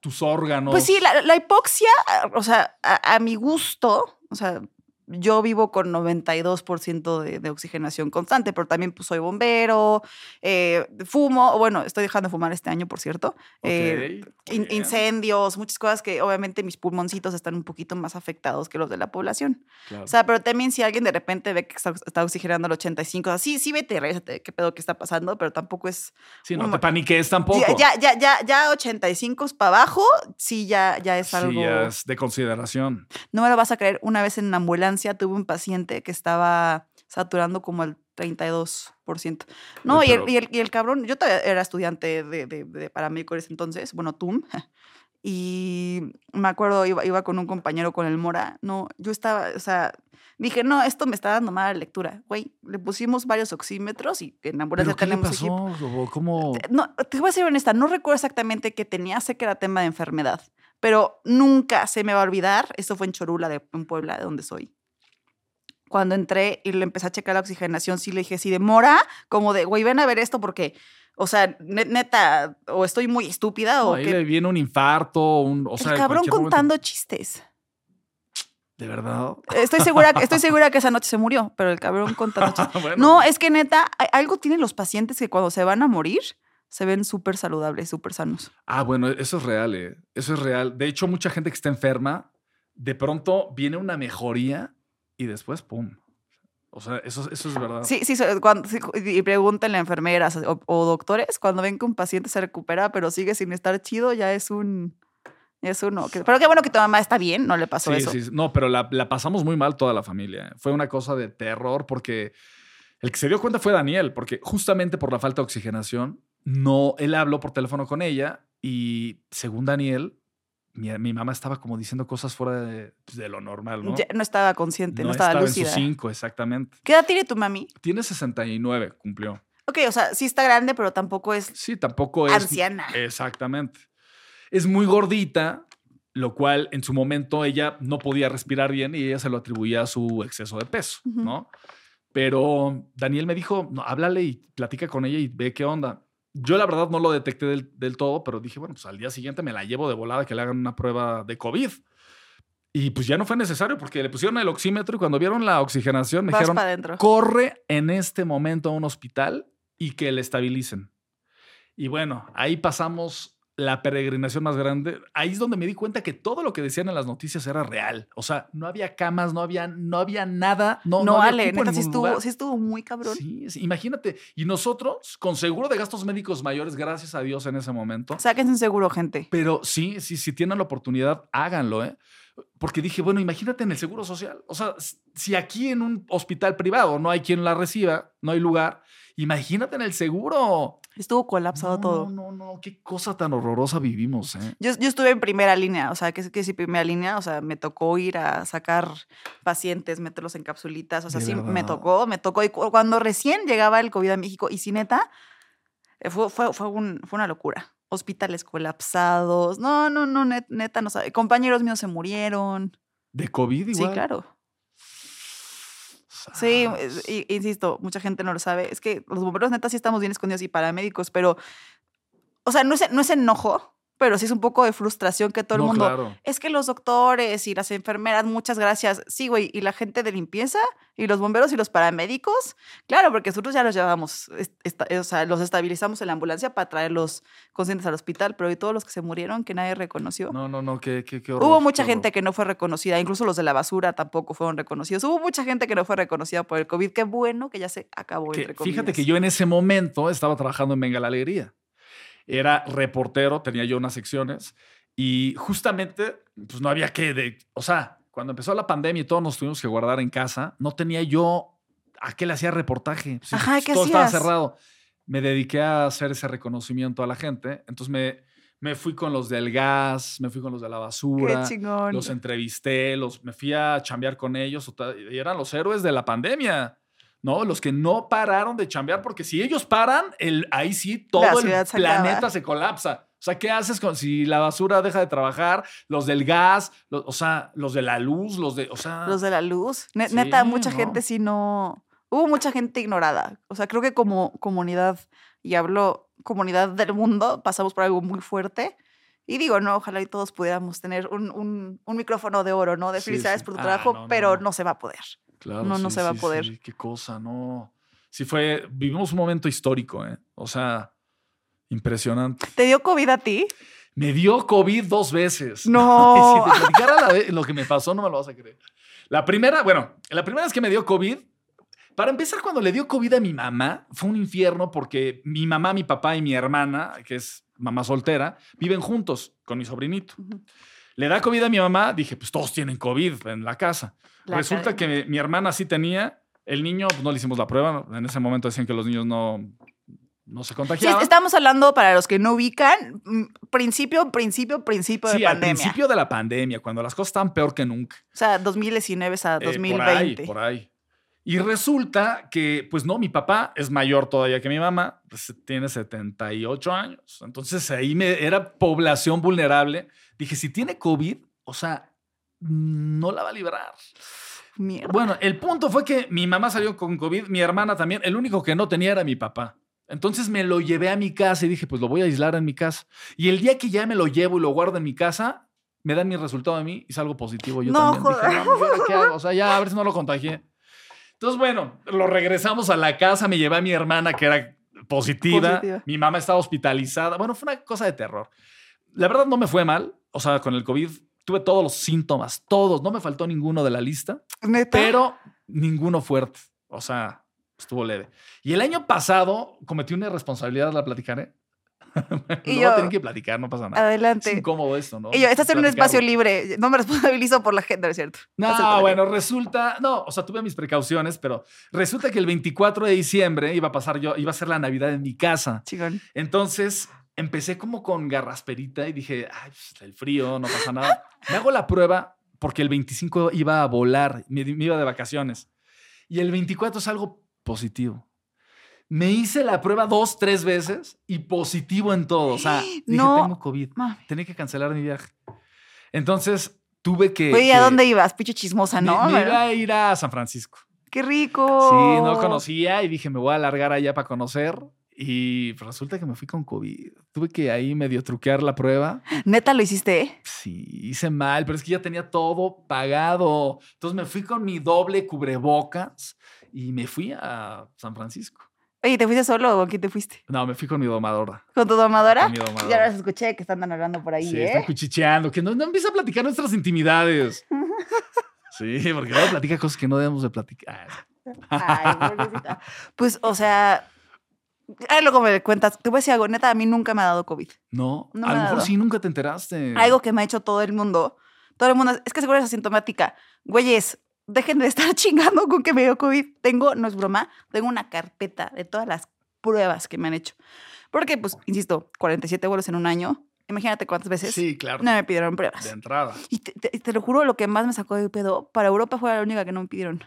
tus, órganos. Pues sí, la, hipoxia, o sea, a, a mi gusto, o sea, yo vivo con 92% de, de, oxigenación constante, pero también pues, soy bombero, eh, fumo, bueno, estoy dejando de fumar este año, por cierto. Eh, incendios, muchas cosas que obviamente mis pulmoncitos están un poquito más afectados que los de la población. O sea, pero también si alguien de repente ve que está, oxigenando al 85, así, sí, vete, reyate, qué pedo que está pasando, pero tampoco es... Sí, no te paniques tampoco. Ya, ya, ya, ya 85 para abajo, sí, ya, ya es algo... Sí, ya es de consideración. No me lo vas a creer, una vez en una ambulancia tuve un paciente que estaba saturando como el 32%. No, y, el, y, el, cabrón, yo todavía era estudiante de, de, de paramédico entonces, bueno, TUM, Y me acuerdo, iba, iba con un compañero con el Mora. No, yo estaba, o sea, dije, no, esto me está dando mala lectura. Güey, le pusimos varios oxímetros y en ambulancia ¿Pero qué le tenemos pasó? equipo. ¿O ¿Cómo? No, te voy a ser honesta, no recuerdo exactamente qué tenía, sé que era tema de enfermedad, pero nunca se me va a olvidar. Esto fue en Chorula, de, en Puebla, de donde soy. Cuando entré y le empecé a checar la oxigenación, sí le dije, si demora, como de, güey, ven a ver esto porque, o sea, ne- neta, o estoy muy estúpida No, o ahí que le viene un infarto, un, o sea, el cabrón momento- contando chistes. De verdad. Estoy segura, que- estoy segura que esa noche se murió, pero el cabrón contando chistes. Bueno, No, es que neta, algo tienen los pacientes que cuando se van a morir se ven súper saludables, súper sanos. Ah, bueno, eso es real, ¿eh? Eso es real. De hecho, mucha gente que está enferma, de pronto viene una mejoría y después, ¡pum! O sea, eso, eso es verdad. Sí, sí, cuando, y pregúntenle a enfermeras o, o doctores, cuando ven que un paciente se recupera pero sigue sin estar chido, ya es un... Es uno. que- pero qué bueno que tu mamá está bien, no le pasó Sí, eso. sí, sí. No, pero la, la pasamos muy mal toda la familia. ¿eh? Fue una cosa de terror porque el que se dio cuenta fue Daniel, porque justamente por la falta de oxigenación, no, él habló por teléfono con ella y según Daniel, mi, mi mamá estaba como diciendo cosas fuera de, pues, de lo normal, ¿no? Ya no estaba consciente, no, No estaba, estaba en lúcida. sus cinco, exactamente. ¿Qué edad tiene tu mami? Tiene 69, cumplió. Ok, o sea, sí está grande, pero tampoco es Sí, tampoco es. anciana. Exactamente. Es muy gordita, lo cual en su momento ella no podía respirar bien y ella se lo atribuía a su exceso de peso. ¿no? Pero Daniel me dijo, no, háblale y platica con ella y ve qué onda. Yo la verdad no lo detecté del, del todo, pero dije, bueno, pues al día siguiente me la llevo de volada que le hagan una prueba de COVID. Y pues ya no fue necesario porque le pusieron el oxímetro y cuando vieron la oxigenación me Vas dijeron, corre en este momento a un hospital y que le estabilicen. Y bueno, ahí pasamos la peregrinación más grande. Ahí es donde me di cuenta que todo lo que decían en las noticias era real. O sea, no había camas, no había, no había nada. No, No, no había Ale, neta, sí estuvo, sí estuvo muy cabrón. Sí, sí, imagínate. Y nosotros, con seguro de gastos médicos mayores, gracias a Dios en ese momento. Sáquense un seguro, gente. Pero sí, sí, si tienen la oportunidad, háganlo, ¿eh? Porque dije, bueno, imagínate en el seguro social. O sea, si aquí en un hospital privado no hay quien la reciba, no hay lugar, imagínate en el seguro. Estuvo colapsado no, todo. No, no, qué cosa tan horrorosa vivimos, ¿eh? Yo, yo estuve en primera línea, o sea, que, que sí, primera línea, o sea, me tocó ir a sacar pacientes, meterlos en capsulitas, o sea, De sí, me tocó, me tocó. Y cu- cuando recién llegaba el COVID a México, y sí, neta, eh, fue, fue, fue, un- fue una locura. Hospitales colapsados, no, no, no, net- neta, no sabe. Compañeros míos se murieron. ¿De COVID igual? Sí, claro. Sí, insisto, mucha gente no lo sabe. Es que los bomberos neta sí estamos bien escondidos y paramédicos, pero, o sea, no es, no es enojo, pero sí es un poco de frustración que todo el mundo... claro. Es que los doctores y las enfermeras, muchas gracias. Sí, güey, y la gente de limpieza y los bomberos y los paramédicos, claro, porque nosotros ya los llevamos, esta- o sea, los estabilizamos en la ambulancia para traerlos conscientes al hospital, pero y todos los que se murieron que nadie reconoció. No, no, no, qué, qué, qué horror. Hubo mucha qué gente que no fue reconocida, incluso los de la basura tampoco fueron reconocidos. Hubo mucha gente que no fue reconocida por el COVID. Qué bueno que ya se acabó, Que- entre fíjate que yo en ese momento estaba trabajando en Venga la Alegría. Era reportero, tenía yo unas secciones y justamente, pues no había que, de, o sea, cuando empezó la pandemia y todos nos tuvimos que guardar en casa, no tenía yo a qué le hacía reportaje. Ajá, ¿qué todo estaba cerrado. Me dediqué a hacer ese reconocimiento a la gente. Entonces me, me fui con los del gas, me fui con los de la Qué basura, chingón. los entrevisté, los, me fui a chambear con ellos. Y eran los héroes de la pandemia. ¿No? Los que no pararon de chambear, porque si ellos paran, el, ahí sí todo el se planeta acaba. se colapsa. O sea, ¿qué haces con, si la basura deja de trabajar? Los del gas, los- o sea, los de la luz, los de, o sea, Los de la luz. Ne- Sí, Neta, mucha no. gente sí no. Hubo mucha gente ignorada. O sea, creo que como comunidad, y hablo comunidad del mundo, pasamos por algo muy fuerte. Y digo, no, ojalá y todos pudiéramos tener un, un- un micrófono de oro, ¿no? De Sí, felicidades sí. por tu Ah, trabajo, no, no, pero no. no se va a poder. Claro, no, no se va a poder. sí, qué cosa, no. Sí fue, vivimos un momento histórico, ¿eh? O sea, impresionante. ¿Te dio COVID a ti? Me dio COVID dos veces. No. si te platicara la vez- lo que me pasó, no me lo vas a creer. La primera, bueno, la primera vez que me dio COVID, para empezar, cuando le dio COVID a mi mamá, fue un infierno porque mi mamá, mi papá y mi hermana, que es mamá soltera, viven juntos con mi sobrinito. Le da COVID a mi mamá, dije, pues todos tienen COVID en la casa. La Resulta que mi hermana sí tenía, el niño, pues no le hicimos la prueba, en ese momento decían que los niños no, no se Sí, contagiaban. estamos hablando, para los que no ubican, mm, principio, principio, principio de Sí, al pandemia. principio de la pandemia, cuando las cosas estaban peor que nunca. O sea, 2019 a Eh, 2020. por ahí, por ahí. Y resulta que, pues no, mi papá es mayor todavía que mi mamá, pues, tiene 78 años. Entonces ahí me, era población vulnerable. Dije, si tiene COVID, o sea, no la va a librar. Mierda. Bueno, el punto fue que mi mamá salió con COVID, mi hermana también. El único que no tenía era mi papá. Entonces me lo llevé a mi casa y dije, pues lo voy a aislar en mi casa. Y el día que ya me lo llevo y lo guardo en mi casa, me dan mi resultado a mí y salgo positivo. Yo No, también dije, joder. no, ¿y ahora qué hago? O sea, ya a ver si no lo contagié. Entonces, bueno, lo regresamos a la casa, me llevé a mi hermana que era positiva, Positiva. mi mamá estaba hospitalizada. Bueno, fue una cosa de terror. La verdad no me fue mal, o sea, con el COVID tuve todos los síntomas, todos, no me faltó ninguno de la lista Neta. pero ninguno fuerte. O sea, estuvo leve. Y el año pasado cometí una irresponsabilidad, la platicaré. Y no yo- tienen que platicar, no pasa nada. Es Adelante. incómodo esto, ¿no? Y yo, estás en un espacio libre. No me responsabilizo por la gente, ¿no es cierto? No, bueno, resulta, no, o sea, tuve mis precauciones, pero resulta que el 24 de diciembre iba a pasar yo, iba a ser la Navidad en mi casa. Chingón. Entonces empecé como con garrasperita y dije, ay, pues, el frío, no pasa nada. Me hago la prueba porque el 25 iba a volar, me, me iba de vacaciones. Y el 24 es algo positivo. Me hice la prueba dos, tres veces y positivo en todo. O sea, dije, No. tengo COVID. Mami. Tenía que cancelar mi viaje. Entonces tuve que... Oye, ¿a que- dónde ibas? Picho chismosa, ¿no? me iba a ir a San Francisco. Qué rico. Sí, no conocía y dije, me voy a alargar allá para conocer. Y resulta que me fui con COVID. Tuve que ahí medio truquear la prueba. Neta lo hiciste. Sí, hice mal, pero es que ya tenía todo pagado. Entonces me fui con mi doble cubrebocas y me fui a San Francisco. Oye, ¿te fuiste solo o con quién te fuiste? No, me fui con mi domadora. ¿Con tu domadora? Con mi domadora. Ya las escuché que están hablando por ahí, sí, ¿eh? están cuchicheando. Que no, no empieza a platicar nuestras intimidades. Sí, porque luego platica cosas que no debemos de platicar. Ay. Pues, o sea, ay, luego me cuentas. Te voy a decir algo, neta, a mí nunca me ha dado COVID. No, No a lo mejor sí nunca te enteraste. Algo que me ha hecho todo el mundo. Todo el mundo, es que seguro es asintomática. Güeyes, dejen de estar chingando con que me dio COVID. Tengo, no es broma, tengo una carpeta de todas las pruebas que me han hecho. Porque, pues, insisto, 47 vuelos en un año. Imagínate cuántas veces Sí, claro. no me pidieron pruebas. De entrada. Y te, te- te lo juro, lo que más me sacó de pedo, para Europa fue la única que no me pidieron.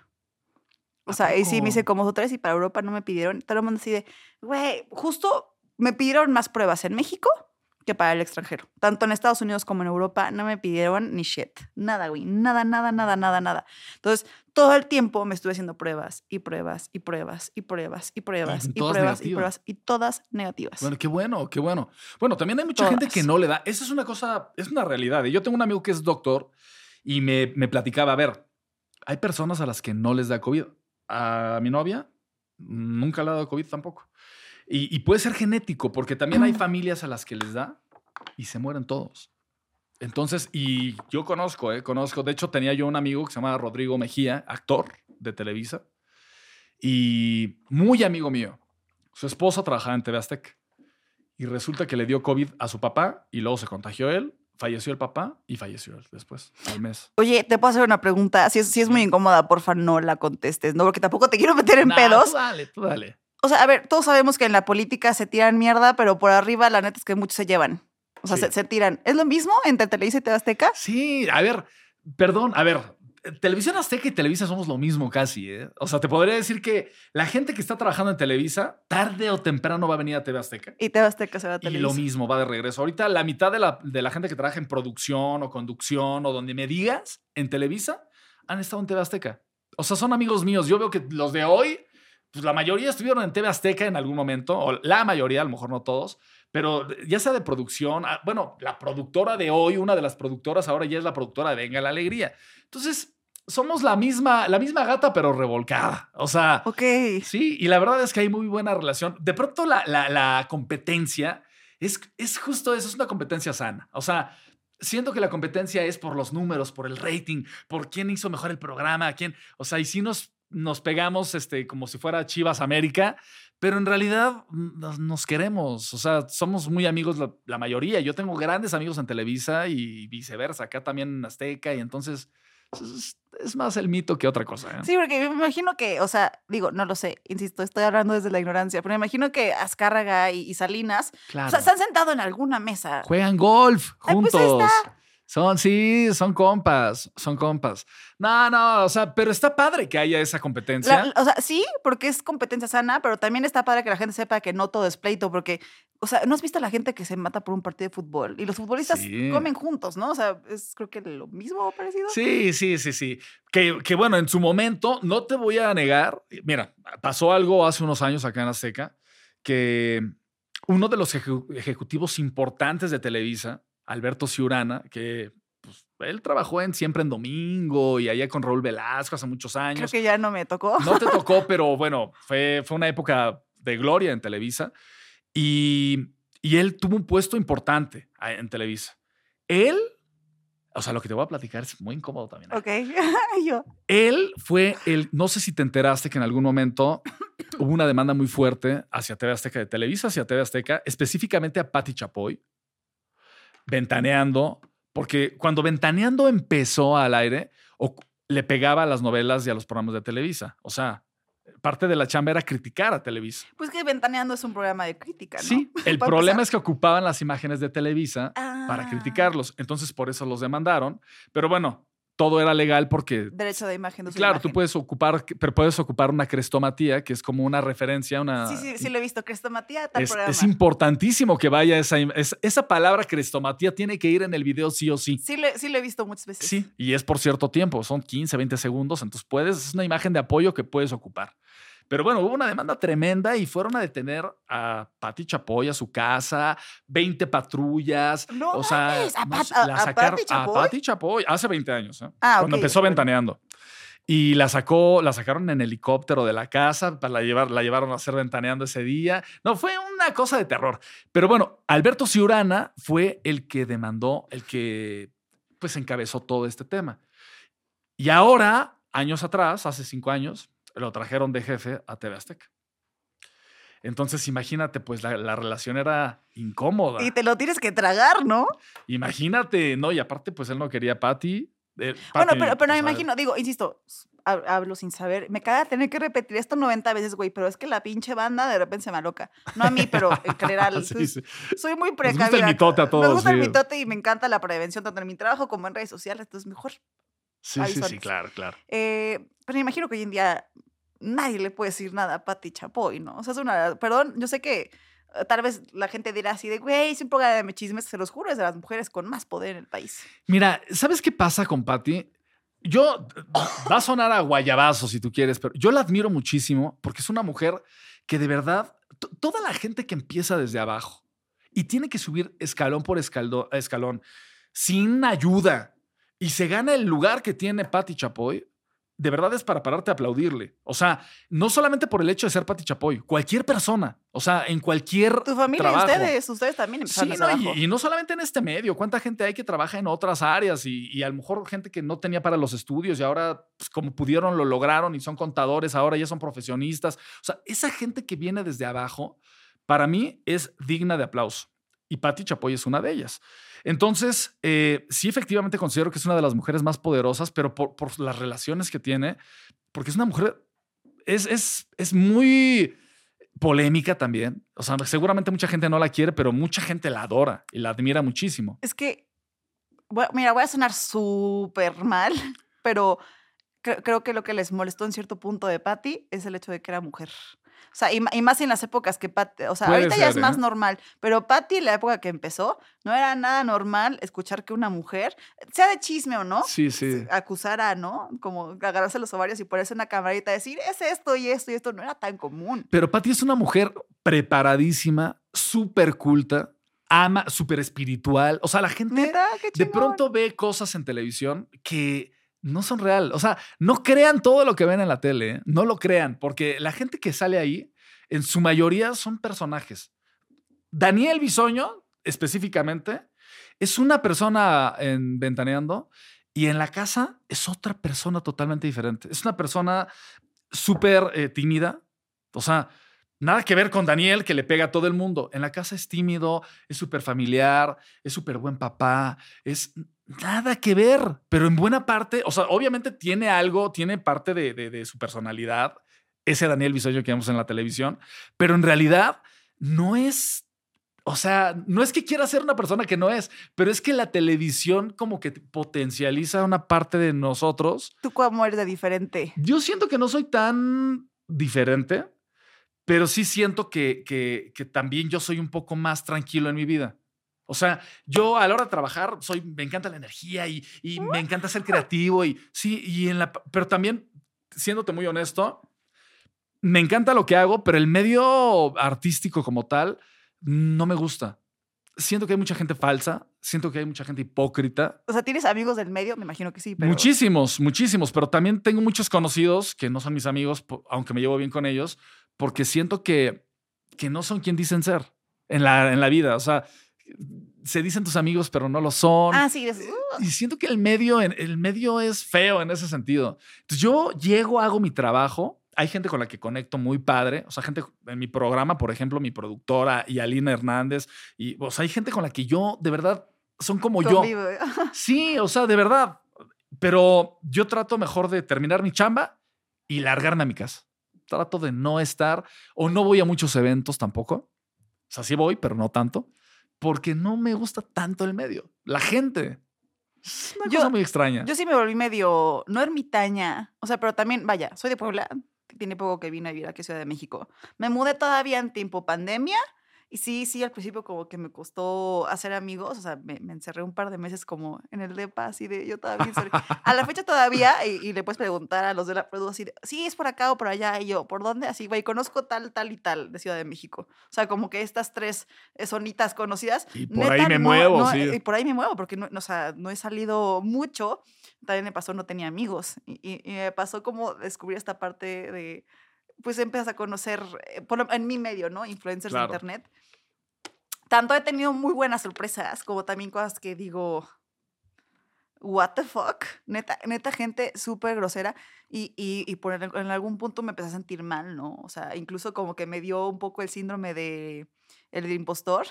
O ¿A sea, y sí me hice como tres y para Europa no me pidieron. Todo el mundo así de, güey, justo me pidieron más pruebas en México que para el extranjero. Tanto en Estados Unidos como en Europa no me pidieron ni shit. Nada, güey. Nada, nada, nada, nada, nada. Entonces, todo el tiempo me estuve haciendo pruebas y pruebas y pruebas y pruebas y pruebas y todas pruebas y pruebas y todas negativas. Bueno, qué bueno, qué bueno. Bueno, también hay mucha gente que Todas. no le da. Esa es una cosa, es una realidad. Yo tengo un amigo que es doctor y me, me platicaba, a ver, hay personas a las que no les da COVID. A mi novia nunca le ha dado COVID tampoco. Y, y puede ser genético, porque también hay familias a las que les da y se mueren todos. Entonces, y yo conozco, ¿eh? conozco. De hecho, tenía yo un amigo que se llama Rodrigo Mejía, actor de Televisa, y muy amigo mío. Su esposa trabajaba en TV Azteca. Y resulta que le dio COVID a su papá y luego se contagió él, falleció el papá y falleció él después, al mes. Oye, te puedo hacer una pregunta. Si es, si es muy incómoda, porfa, no la contestes, ¿no? Porque tampoco te quiero meter en Nah, pedos. Tú dale, tú dale. O sea, a ver, todos sabemos que en la política se tiran mierda, pero por arriba la neta es que muchos se llevan. O sea, Sí. se, se tiran. ¿Es lo mismo entre Televisa y TV Azteca? Sí, a ver, perdón, a ver. Televisión Azteca y Televisa somos lo mismo casi, ¿eh? O sea, te podría decir que la gente que está trabajando en Televisa, tarde o temprano va a venir a TV Azteca. Y TV Azteca se va a Y Televisa. lo mismo va de regreso. Ahorita la mitad de la, de la gente que trabaja en producción o conducción o donde me digas en Televisa han estado en TV Azteca. O sea, son amigos míos. Yo veo que los de hoy, pues la mayoría estuvieron en TV Azteca en algún momento, o la mayoría, a lo mejor no todos, pero ya sea de producción, ah, bueno, la productora de hoy, una de las productoras ahora ya es la productora de Venga la Alegría. Entonces, somos la misma, la misma gata, pero revolcada. O sea, Ok. Sí, y la verdad es que hay muy buena relación. De pronto la, la- la competencia es, es justo eso, es una competencia sana. O sea, siento que la competencia es por los números, por el rating, por quién hizo mejor el programa, quién, o sea, y si nos, nos pegamos este, como si fuera Chivas América, pero en realidad nos, queremos, o sea, somos muy amigos la, la mayoría. Yo tengo grandes amigos en Televisa y viceversa, acá también en Azteca, y entonces Es, es más el mito que otra cosa. ¿eh? Sí, porque me imagino que, o sea, digo, no lo sé, insisto, estoy hablando desde la ignorancia, pero me imagino que Azcárraga y, y Salinas, Claro. o sea, se han sentado en alguna mesa. Juegan golf Ay, pues juntos. ahí está. Son, sí, son compas, son compas. No, no, o sea, pero está padre que haya esa competencia. La- o sea, sí, porque es competencia sana, pero también está padre que la gente sepa que no todo es pleito, porque, o sea, ¿no has visto a la gente que se mata por un partido de fútbol? Y los futbolistas Sí. comen juntos, ¿no? O sea, es creo que lo mismo o parecido. Sí, sí, sí, sí. Que, que bueno, en su momento, no te voy a negar, mira, pasó algo hace unos años acá en Azteca, que uno de los ejecu- ejecutivos importantes de Televisa, Alberto Ciurana, que pues, él trabajó en Siempre en Domingo y allá con Raúl Velasco hace muchos Creo años. que ya no me tocó. No te tocó, pero bueno, fue, fue una época de gloria en Televisa. Y, y él tuvo un puesto importante en Televisa. Él, o sea, lo que te voy a platicar es muy incómodo también. Ok. Yo. Él fue el, no sé si te enteraste que en algún momento hubo una demanda muy fuerte hacia TV Azteca, de Televisa hacia TV Azteca, específicamente a Patti Chapoy, ventaneando, porque cuando ventaneando empezó al aire, o- le pegaba a las novelas y a los programas de Televisa. O sea, parte de la chamba era criticar a Televisa. Pues que Ventaneando es un programa de crítica, ¿no? Sí, el problema es que ocupaban las imágenes de Televisa para Ah, criticarlos. Entonces, por eso los demandaron. Pero bueno, todo era legal porque Derecho de imagen. de Claro, tú puedes ocupar, pero puedes ocupar una crestomatía, que es como una referencia, una... Sí, sí, sí lo he visto. Crestomatía, tal es, programa. es importantísimo que vaya esa, es- esa palabra crestomatía, tiene que ir en el video sí o sí. Sí, lo, sí lo he visto muchas veces. Sí, y es por cierto tiempo, son 15, 20 segundos, entonces puedes, es una imagen de apoyo que puedes ocupar. Pero bueno, hubo una demanda tremenda y fueron a detener a Pati Chapoy a su casa, 20 patrullas. No o sea, ¿a no a- la a Pati Chapoy? A Pati Chapoy, hace 20 años, ¿eh? Ah, cuando empezó ventaneando. Y la sacó, la sacaron en helicóptero de la casa, para la, llevar, la llevaron a hacer ventaneando ese día. No, fue una cosa de terror. Pero bueno, Alberto Ciurana fue el que demandó, el que pues encabezó todo este tema. Y ahora, años atrás, hace cinco años, lo trajeron de jefe a TV Azteca. Entonces, imagínate, pues la, la relación era incómoda. Y te lo tienes que tragar, ¿no? Imagínate, ¿no? Y aparte, pues él no quería a Patty. eh, Bueno, pero, pero me imagino, digo, insisto, hab- hablo sin saber. Me caga tener que repetir esto 90 veces, güey, pero es que la pinche banda de repente se me aloca. No a mí, pero en general. Sí, sí. Soy muy gusta el precavida. mitote a Me todos, gusta el mitote y me encanta la prevención tanto en mi trabajo como en redes sociales, entonces mejor. Sí, sí, sí, claro, claro. Eh, pero me imagino que hoy en día nadie le puede decir nada a Pati Chapoy, ¿no? O sea, es una. Perdón, yo sé que eh, tal vez la gente dirá así de, güey, es un programa de chismes, se los juro, es de las mujeres con más poder en el país. Mira, ¿sabes qué pasa con Patty? Yo, va a sonar a guayabazo si tú quieres, pero yo la admiro muchísimo porque es una mujer que de verdad, to- toda la gente que empieza desde abajo y tiene que subir escalón por escalón sin ayuda y se gana el lugar que tiene Patty Chapoy, de verdad es para pararte a aplaudirle. O sea, no solamente por el hecho de ser Patty Chapoy, cualquier persona, o sea, en cualquier Tu familia trabajo. y ustedes, ustedes también Sí, empezaron desde no, y, y no solamente en este medio, cuánta gente hay que trabaja en otras áreas y, y a lo mejor gente que no tenía para los estudios y ahora, pues, como pudieron, lo lograron y son contadores, ahora ya son profesionistas. O sea, esa gente que viene desde abajo, para mí es digna de aplauso. Y Patti Chapoy es una de ellas. Entonces, eh, sí, efectivamente considero que es una de las mujeres más poderosas, pero por, las relaciones que tiene, porque es una mujer, es, es, es muy polémica también. O sea, seguramente mucha gente no la quiere, pero mucha gente la adora y la admira muchísimo. Es que, mira, voy a sonar súper mal, pero cre- creo que lo que les molestó en cierto punto de Patty es el hecho de que era mujer. O sea, y, más en las épocas que Patty, o sea, Puede ahorita ya es más ¿eh? normal, pero Patty, la época que empezó, no era nada normal escuchar que una mujer, sea de chisme o no, Sí, sí. acusara, ¿no? Como agarrarse los ovarios y ponerse una camarita y decir, es esto y esto y esto, no era tan común. Pero Patty es una mujer preparadísima, súper culta, ama, súper espiritual. O sea, la gente de pronto ve cosas en televisión que no son real. O sea, no crean todo lo que ven en la tele, ¿eh? no lo crean, porque la gente que sale ahí, en su mayoría son personajes. Daniel Bisoño, específicamente, es una persona en Ventaneando y en la casa es otra persona totalmente diferente. Es una persona súper eh, tímida. O sea, Nada que ver con Daniel, que le pega a todo el mundo. En la casa es tímido, es súper familiar, es súper buen papá, es nada que ver, pero en buena parte, o sea, obviamente tiene algo, tiene parte de, de su personalidad, ese Daniel Bisoyo que vemos en la televisión, pero en realidad no es o sea, no es que quiera ser una persona que no es, pero es que la televisión como que potencializa una parte de nosotros. ¿Tú cómo eres de diferente? Yo siento que no soy tan diferente, pero sí siento que, que, también yo soy un poco más tranquilo en mi vida. O sea, yo a la hora de trabajar soy, me encanta la energía y, y me encanta ser creativo y sí, y en la, pero también, siéndote muy honesto, me encanta lo que hago, pero el medio artístico como tal, no me gusta. Siento que hay mucha gente falsa, siento que hay mucha gente hipócrita. O sea, ¿tienes amigos del medio? Me imagino que sí. Pero... Muchísimos, muchísimos, pero también tengo muchos conocidos que no son mis amigos, aunque me llevo bien con ellos, porque siento que, que no son quien dicen ser en la, en la vida. O sea, se dicen tus amigos, pero no lo son. Ah, sí. Y siento que el medio, el medio es feo en ese sentido. Entonces yo llego, hago mi trabajo hay gente con la que conecto muy padre. O sea, gente en mi programa, por ejemplo, mi productora y Alina Hernández. Y, o sea, hay gente con la que yo, de verdad, son como yo. Sí, o sea, de verdad. Pero yo trato mejor de terminar mi chamba y largarme a mi casa. Trato de no estar o no voy a muchos eventos tampoco. O sea, sí voy, pero no tanto. Porque no me gusta tanto el medio. La gente. Es una cosa muy extraña. Yo sí me volví medio, no ermitaña. O sea, pero también, vaya, soy de Puebla tiene poco que vine a vivir aquí a Ciudad de México. Me mudé todavía en tiempo pandemia y sí, sí, al principio como que me costó hacer amigos, o sea, me, encerré un par de meses como en el depa, así de yo todavía. A la fecha todavía, y, le puedes preguntar a los de la Produ así de, sí, es por acá o por allá, y yo, ¿por dónde? Así, güey, conozco tal, tal y tal de Ciudad de México. O sea, como que estas tres zonitas conocidas. Y por ahí me muevo, sí. Y por ahí me muevo, porque no, o sea, no he salido mucho. También me pasó, no tenía amigos. Y, y me pasó como descubrir esta parte de pues empiezas a conocer, eh, en mi medio, ¿no? Influencers de Internet. Tanto he tenido muy buenas sorpresas, como también cosas que digo, what the fuck, neta, neta gente súper grosera y, y, y por en algún punto me empecé a sentir mal, ¿no? O sea, incluso como que me dio un poco el síndrome de el impostor,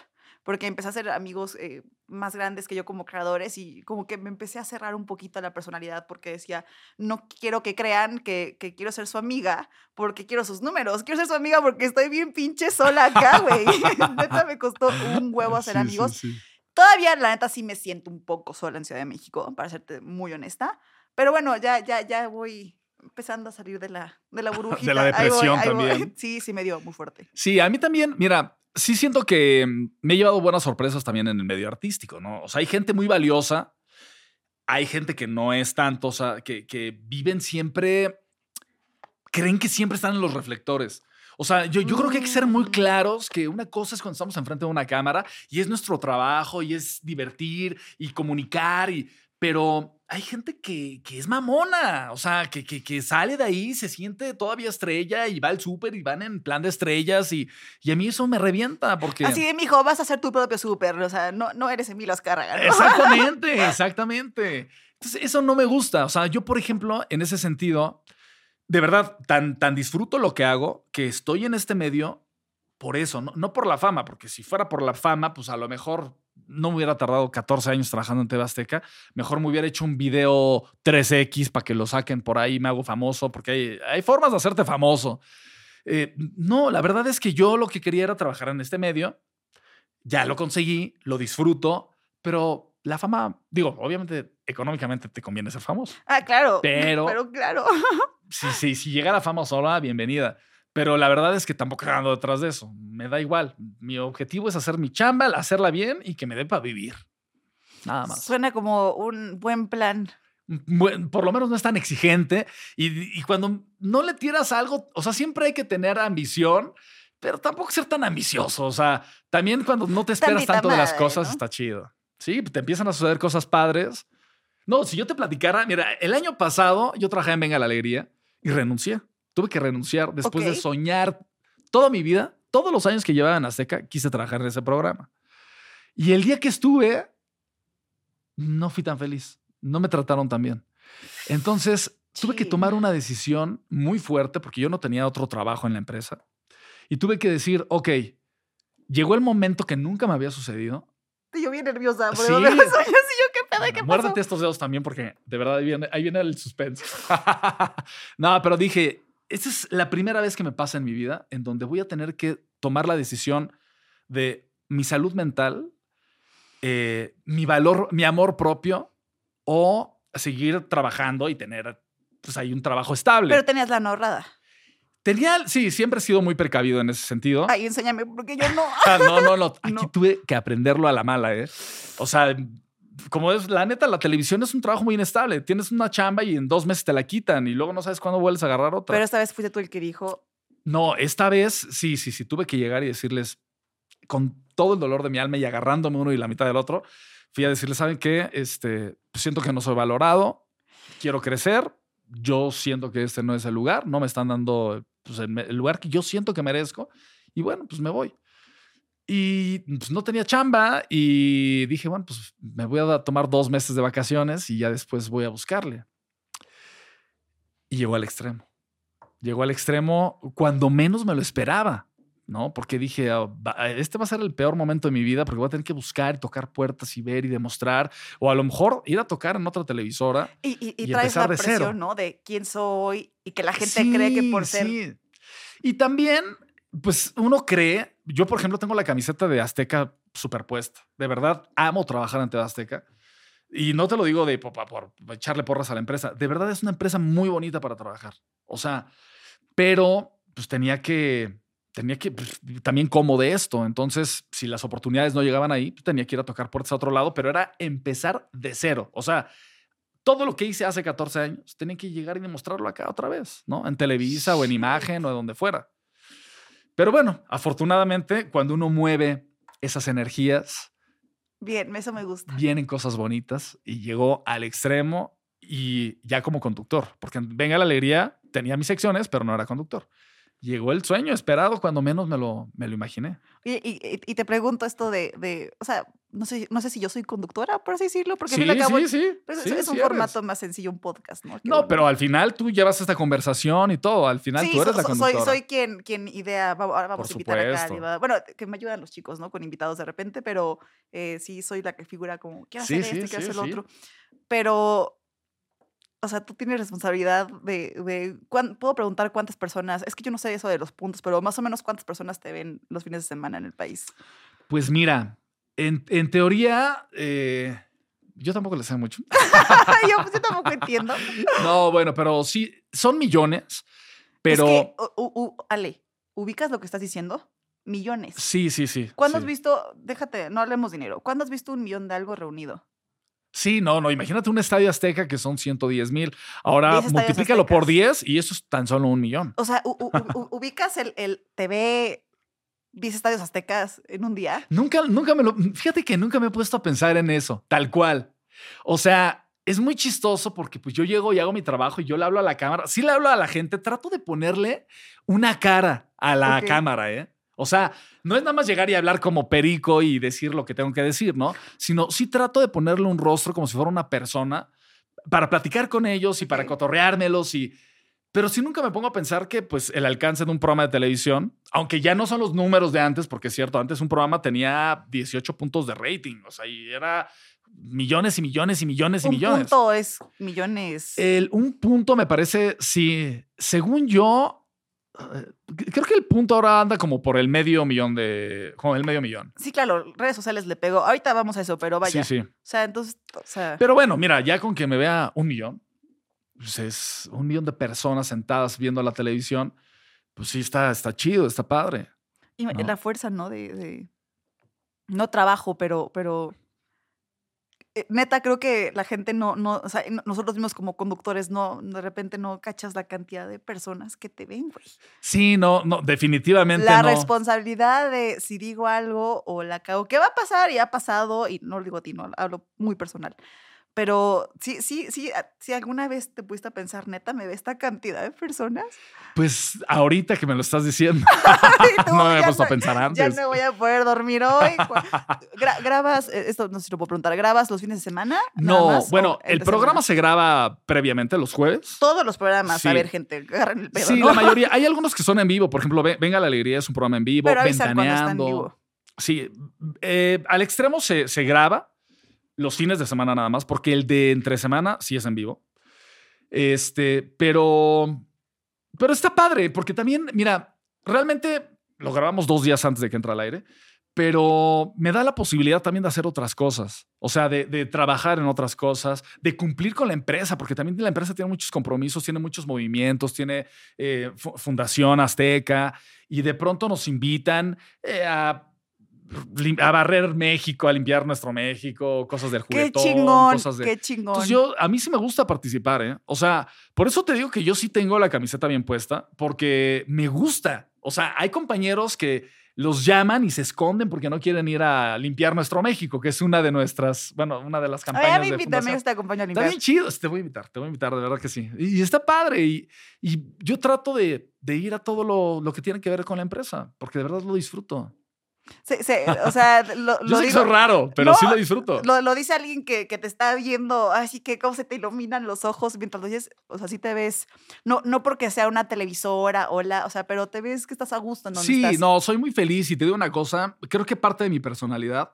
porque empecé a ser amigos eh, más grandes que yo como creadores y como que me empecé a cerrar un poquito a la personalidad porque decía, no quiero que crean que, que quiero ser su amiga porque quiero sus números, quiero ser su amiga porque estoy bien pinche sola acá, güey. neta me costó un huevo hacer amigos. Todavía, la neta, sí me siento un poco sola en Ciudad de México, para serte muy honesta. Pero bueno, ya, ya, ya voy empezando a salir de la, de la burbujita. De la depresión también. Sí, sí me dio muy fuerte. Sí, a mí también, mira, sí siento que mm, me he llevado buenas sorpresas también en el medio artístico, ¿no? O sea, hay gente muy valiosa, hay gente que no es tanto, o sea, que, que viven siempre, creen que siempre están en los reflectores. O sea, yo, yo creo que hay que ser muy mm. claros que una cosa es cuando estamos enfrente de una cámara y es nuestro trabajo y es divertir y comunicar y pero hay gente que, que es mamona, o sea, que, que, que, sale de ahí, se siente todavía estrella y va al súper y van en plan de estrellas y, y, a mí eso me revienta porque... Así de, mijo, vas a hacer tu propio súper, o sea, no, no eres Emilio Azcárraga. Exactamente, exactamente. Entonces, eso no me gusta. O sea, yo, por ejemplo, en ese sentido, de verdad, tan, tan disfruto lo que hago que estoy en este medio por eso, no, no por la fama, porque si fuera por la fama, pues a lo mejor no me hubiera tardado 14 años trabajando en TV Azteca. Mejor me hubiera hecho un video 3X para que lo saquen por ahí y me hago famoso, porque hay, hay formas de hacerte famoso. Eh, no, la verdad es que yo lo que quería era trabajar en este medio. Ya lo conseguí, lo disfruto, pero la fama, digo, obviamente económicamente te conviene ser famoso. Ah, claro. Pero, pero claro. Si, si, si llega la fama sola, bienvenida. Pero la verdad es que tampoco ando detrás de eso. Me da igual. Mi objetivo es hacer mi chamba, hacerla bien y que me dé para vivir. Nada más. Suena como un buen plan. por lo menos no es tan exigente. Y, cuando no le tiras algo, o sea, siempre hay que tener ambición, pero tampoco ser tan ambicioso. O sea, también cuando no te esperas tanto de las cosas, está chido. Sí, te empiezan a suceder cosas padres. No, si yo te platicara, mira, el año pasado yo trabajé en Venga la Alegría y renuncié. Tuve que renunciar después de soñar toda mi vida, todos los años que llevaba en Azteca, quise trabajar en ese programa. Y el día que estuve, no fui tan feliz. No me trataron tan bien. Entonces, tuve que tomar una decisión muy fuerte porque yo no tenía otro trabajo en la empresa. Y tuve que decir, ok, llegó el momento que nunca me había sucedido. Y yo bien nerviosa. Sí. Sí. Yo, ¿qué pedo? ¿Qué pasó? Muérdete estos dedos también porque de verdad ahí viene, ahí viene el suspense. no, pero dije, esta es la primera vez que me pasa en mi vida en donde voy a tener que tomar la decisión de mi salud mental, eh, mi valor, mi amor propio o seguir trabajando y tener pues ahí un trabajo estable. Pero tenías la ahorrada. Tenía, sí, siempre he sido muy precavido en ese sentido. Ay, enséñame, porque yo no. Ah, no, no, no. Aquí No. tuve que aprenderlo a la mala, ¿eh? O sea, como es la neta, la televisión es un trabajo muy inestable. Tienes una chamba y en dos meses te la quitan y luego no sabes cuándo vuelves a agarrar otra. Pero esta vez fuiste tú el que dijo, no, esta vez sí, sí, sí. Tuve que llegar y decirles con todo el dolor de mi alma y agarrándome uno y la mitad del otro. Fui a decirles, ¿saben qué? Este, siento que no soy valorado, quiero crecer. Yo siento que este no es el lugar, no me están dando pues, el, el lugar que yo siento que merezco. Y bueno, pues me voy. Y pues, no tenía chamba y dije, bueno, pues me voy a tomar dos meses de vacaciones y ya después voy a buscarle. Y llegó al extremo. Llegó al extremo cuando menos me lo esperaba, ¿no? Porque dije, "Ah, este va a ser el peor momento de mi vida porque voy a tener que buscar y tocar puertas y ver y demostrar, o a lo mejor ir a tocar en otra televisora. y, y, y Y traes la de presión, ¿no? De quién soy y que la gente cree que por ser. Sí. Y también, pues uno cree, yo por ejemplo tengo la camiseta de Azteca superpuesta. De verdad, amo trabajar ante Azteca. Y no te lo digo de por, por echarle porras a la empresa. De verdad es una empresa muy bonita para trabajar. O sea, pero pues tenía que, tenía que, pues, también como de esto. Entonces, si las oportunidades no llegaban ahí, pues, tenía que ir a tocar puertas a otro lado, pero era empezar de cero. O sea, todo lo que hice hace 14 años, tenía que llegar y demostrarlo acá otra vez, ¿no? En Televisa o en imagen o de donde fuera. Pero bueno, afortunadamente, cuando uno mueve esas energías, Bien, eso me gusta. vienen cosas bonitas y llegó al extremo y ya como conductor, porque en Venga la Alegría tenía mis secciones, pero no era conductor. Llegó el sueño esperado cuando menos me lo, me lo imaginé. Y, y- y- y te pregunto esto de, de, o sea, no sé, no sé si yo soy conductora, por así decirlo, porque Sí, fin y al cabo, sí, sí. pues, sí, es, es un sí eres. formato más sencillo, un podcast, ¿no? No, bueno. pero al final tú llevas esta conversación y todo. Al final Sí, tú eres so- la conductora. soy, soy quien, quien idea, ahora vamos Por a invitar supuesto. diva- bueno, que me ayudan los chicos, ¿no? Con invitados de repente, pero eh, sí soy la que figura como, quiero hacer sí, esto, quiero hacer sí. otro. Pero, o sea, tú tienes responsabilidad de, de cuán- puedo preguntar cuántas personas, es que yo no sé eso de los puntos, pero más o menos cuántas personas te ven los fines de semana en el país. Pues mira, en, en teoría, eh, yo tampoco le sé mucho. yo, pues, yo tampoco entiendo. No, bueno, pero sí, son millones, pero Es que, u- u- u- Ale, ¿ubicas lo que estás diciendo? Millones. sí, sí, sí. ¿Cuándo sí. has visto, déjate, no hablemos dinero, ¿cuándo has visto un millón de algo reunido? Sí, no, no. Imagínate un estadio azteca que son 110 mil. Ahora 10 estadios multiplícalo por aztecas. 10 y eso es tan solo un millón. O sea, u- u- u- ubicas el, el TV 10 estadios aztecas en un día. Nunca, nunca me lo. Fíjate que nunca me he puesto a pensar en eso, tal cual. O sea, es muy chistoso porque pues yo llego y hago mi trabajo y yo le hablo a la cámara. Sí le hablo a la gente, trato de ponerle una cara a la cámara, ¿eh? O sea, no es nada más llegar y hablar como perico y decir lo que tengo que decir, ¿no? Sino sí trato de ponerle un rostro como si fuera una persona para platicar con ellos y para cotorreármelos y... Pero sí nunca me pongo a pensar que pues el alcance de un programa de televisión, aunque ya no son los números de antes, porque es cierto, antes un programa tenía 18 puntos de rating, o sea, y era millones y millones y millones y un millones. punto es millones. El, un punto me parece, sí, según yo, eh, creo que el punto ahora anda como por el medio millón de, como el medio millón. sí, claro, redes sociales le pegó. Ahorita vamos a eso, pero vaya. Sí, sí. O sea, entonces, o sea, Pero bueno, mira, ya con que me vea un millón, pues es un millón de personas sentadas viendo la televisión, pues sí, está, está chido, está padre. y ¿no? la fuerza, ¿no? De, de- no trabajo, pero, pero eh, neta, creo que la gente no, no, o sea, no- nosotros mismos como conductores, no, de repente no cachas la cantidad de personas que te ven, güey. Sí, no, no, definitivamente La no. responsabilidad de si digo algo o la cago, ¿qué va a pasar? Y ha pasado, y no lo digo a ti, no, hablo muy personal. Pero sí, sí, sí, ah, si alguna vez te pudiste a pensar, neta, me ve esta cantidad de personas. Pues ahorita que me lo estás diciendo, tú, no me he ya puesto a no- pensar Ya antes. no voy a poder dormir hoy. Gra- ¿Grabas, eh, esto no sé si lo puedo preguntar, ¿grabas los fines de semana? No, más, bueno, el programa semana? se graba previamente los jueves. Todos los programas, Sí. a ver, gente, agarren el pedo, sí, ¿no? la mayoría. Hay algunos que son en vivo. Por ejemplo, Ve- Venga la Alegría es un programa en vivo. Pero en Ventaneando. vivo. Sí, eh, al extremo se, se graba los fines de semana nada más, porque el de entre semana sí es en vivo. Este, pero, pero está padre, porque también, mira, realmente lo grabamos dos días antes de que entre al aire, pero me da la posibilidad también de hacer otras cosas, o sea, de, trabajar en otras cosas, de cumplir con la empresa, porque también la empresa tiene muchos compromisos, tiene muchos movimientos, tiene eh, Fu- Fundación Azteca, y de pronto nos invitan eh, a a barrer México, a limpiar nuestro México, cosas del Qué juguetón, chingón, cosas de... qué chingón. Entonces yo, a mí sí me gusta participar, ¿eh? O sea, por eso te digo que yo sí tengo la camiseta bien puesta, porque me gusta. O sea, hay compañeros que los llaman y se esconden porque no quieren ir a limpiar nuestro México, que es una de nuestras, bueno, una de las campañas a mí invítame, yo te acompaño a Está limpiar. bien chido, te voy a invitar, te voy a invitar, de verdad que sí. Y está padre. Y, y yo trato de, de ir a todo lo, lo que tiene que ver con la empresa, porque de verdad lo disfruto. Se- se- o sea, lo, Yo lo sé que digo- soy raro, pero No, sí lo disfruto. Lo, lo dice alguien que, que te está viendo, así que cómo se te iluminan los ojos mientras lo dices, o sea, sí te ves, no, no porque sea una televisora, hola, o sea, pero te ves que estás a gusto en donde Sí, estás. no, soy muy feliz y te digo una cosa, creo que parte de mi personalidad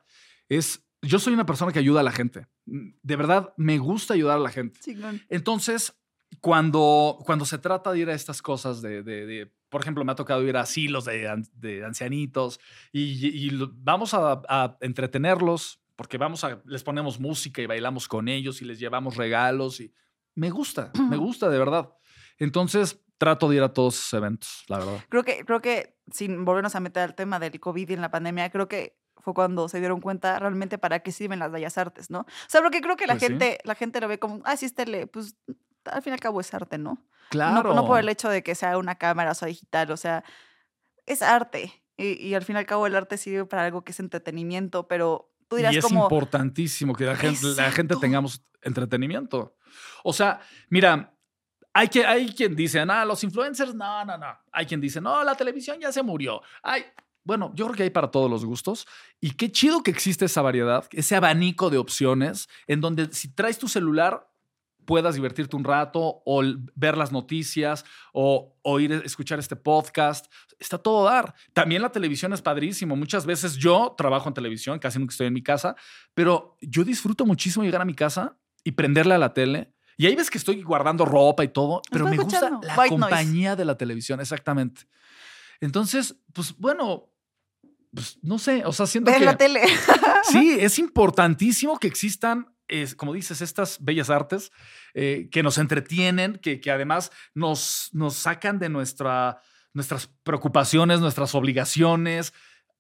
es, yo soy una persona que ayuda a la gente. De verdad, me gusta ayudar a la gente. Chingón. Entonces, cuando, cuando se trata de ir a estas cosas de, de- de- por ejemplo, me ha tocado ir a asilos de, de ancianitos y, y lo- vamos a, a entretenerlos porque vamos a, les ponemos música y bailamos con ellos y les llevamos regalos y me gusta, me gusta de verdad. Entonces, trato de ir a todos esos eventos, la verdad. Creo que, creo que, sin volvernos a meter al tema del COVID y en la pandemia, creo que fue cuando se dieron cuenta realmente para qué sirven las bellas artes, ¿no? O sea, porque creo que la Pues sí. gente, la gente lo ve como, ah, sí, tele, pues al fin y al cabo es arte, ¿no? Claro. No, no por el hecho de que sea una cámara o sea digital, o sea, es arte. Y, y al fin y al cabo el arte sirve para algo que es entretenimiento, pero tú dirás y es como... importantísimo que la gente, la gente tengamos entretenimiento. O sea, mira, hay, que, hay quien dice, ah, los influencers, no, no, no. Hay quien dice, no, la televisión ya se murió. Ay, bueno, yo creo que hay para todos los gustos. Y qué chido que existe esa variedad, ese abanico de opciones, en donde si traes tu celular puedas divertirte un rato o ver las noticias o oír, escuchar este podcast. Está todo a dar. También la televisión es padrísimo. Muchas veces yo trabajo en televisión, casi nunca estoy en mi casa, pero yo disfruto muchísimo llegar a mi casa y prenderle a la tele. Y ahí ves que estoy guardando ropa y todo, pero me gusta la White noise. compañía de la televisión, exactamente. Entonces, pues bueno, pues no sé, o sea, siento que la tele. sí, es importantísimo que existan, es, como dices, estas bellas artes eh, que nos entretienen, que, que además nos, nos sacan de nuestra, nuestras preocupaciones, nuestras obligaciones.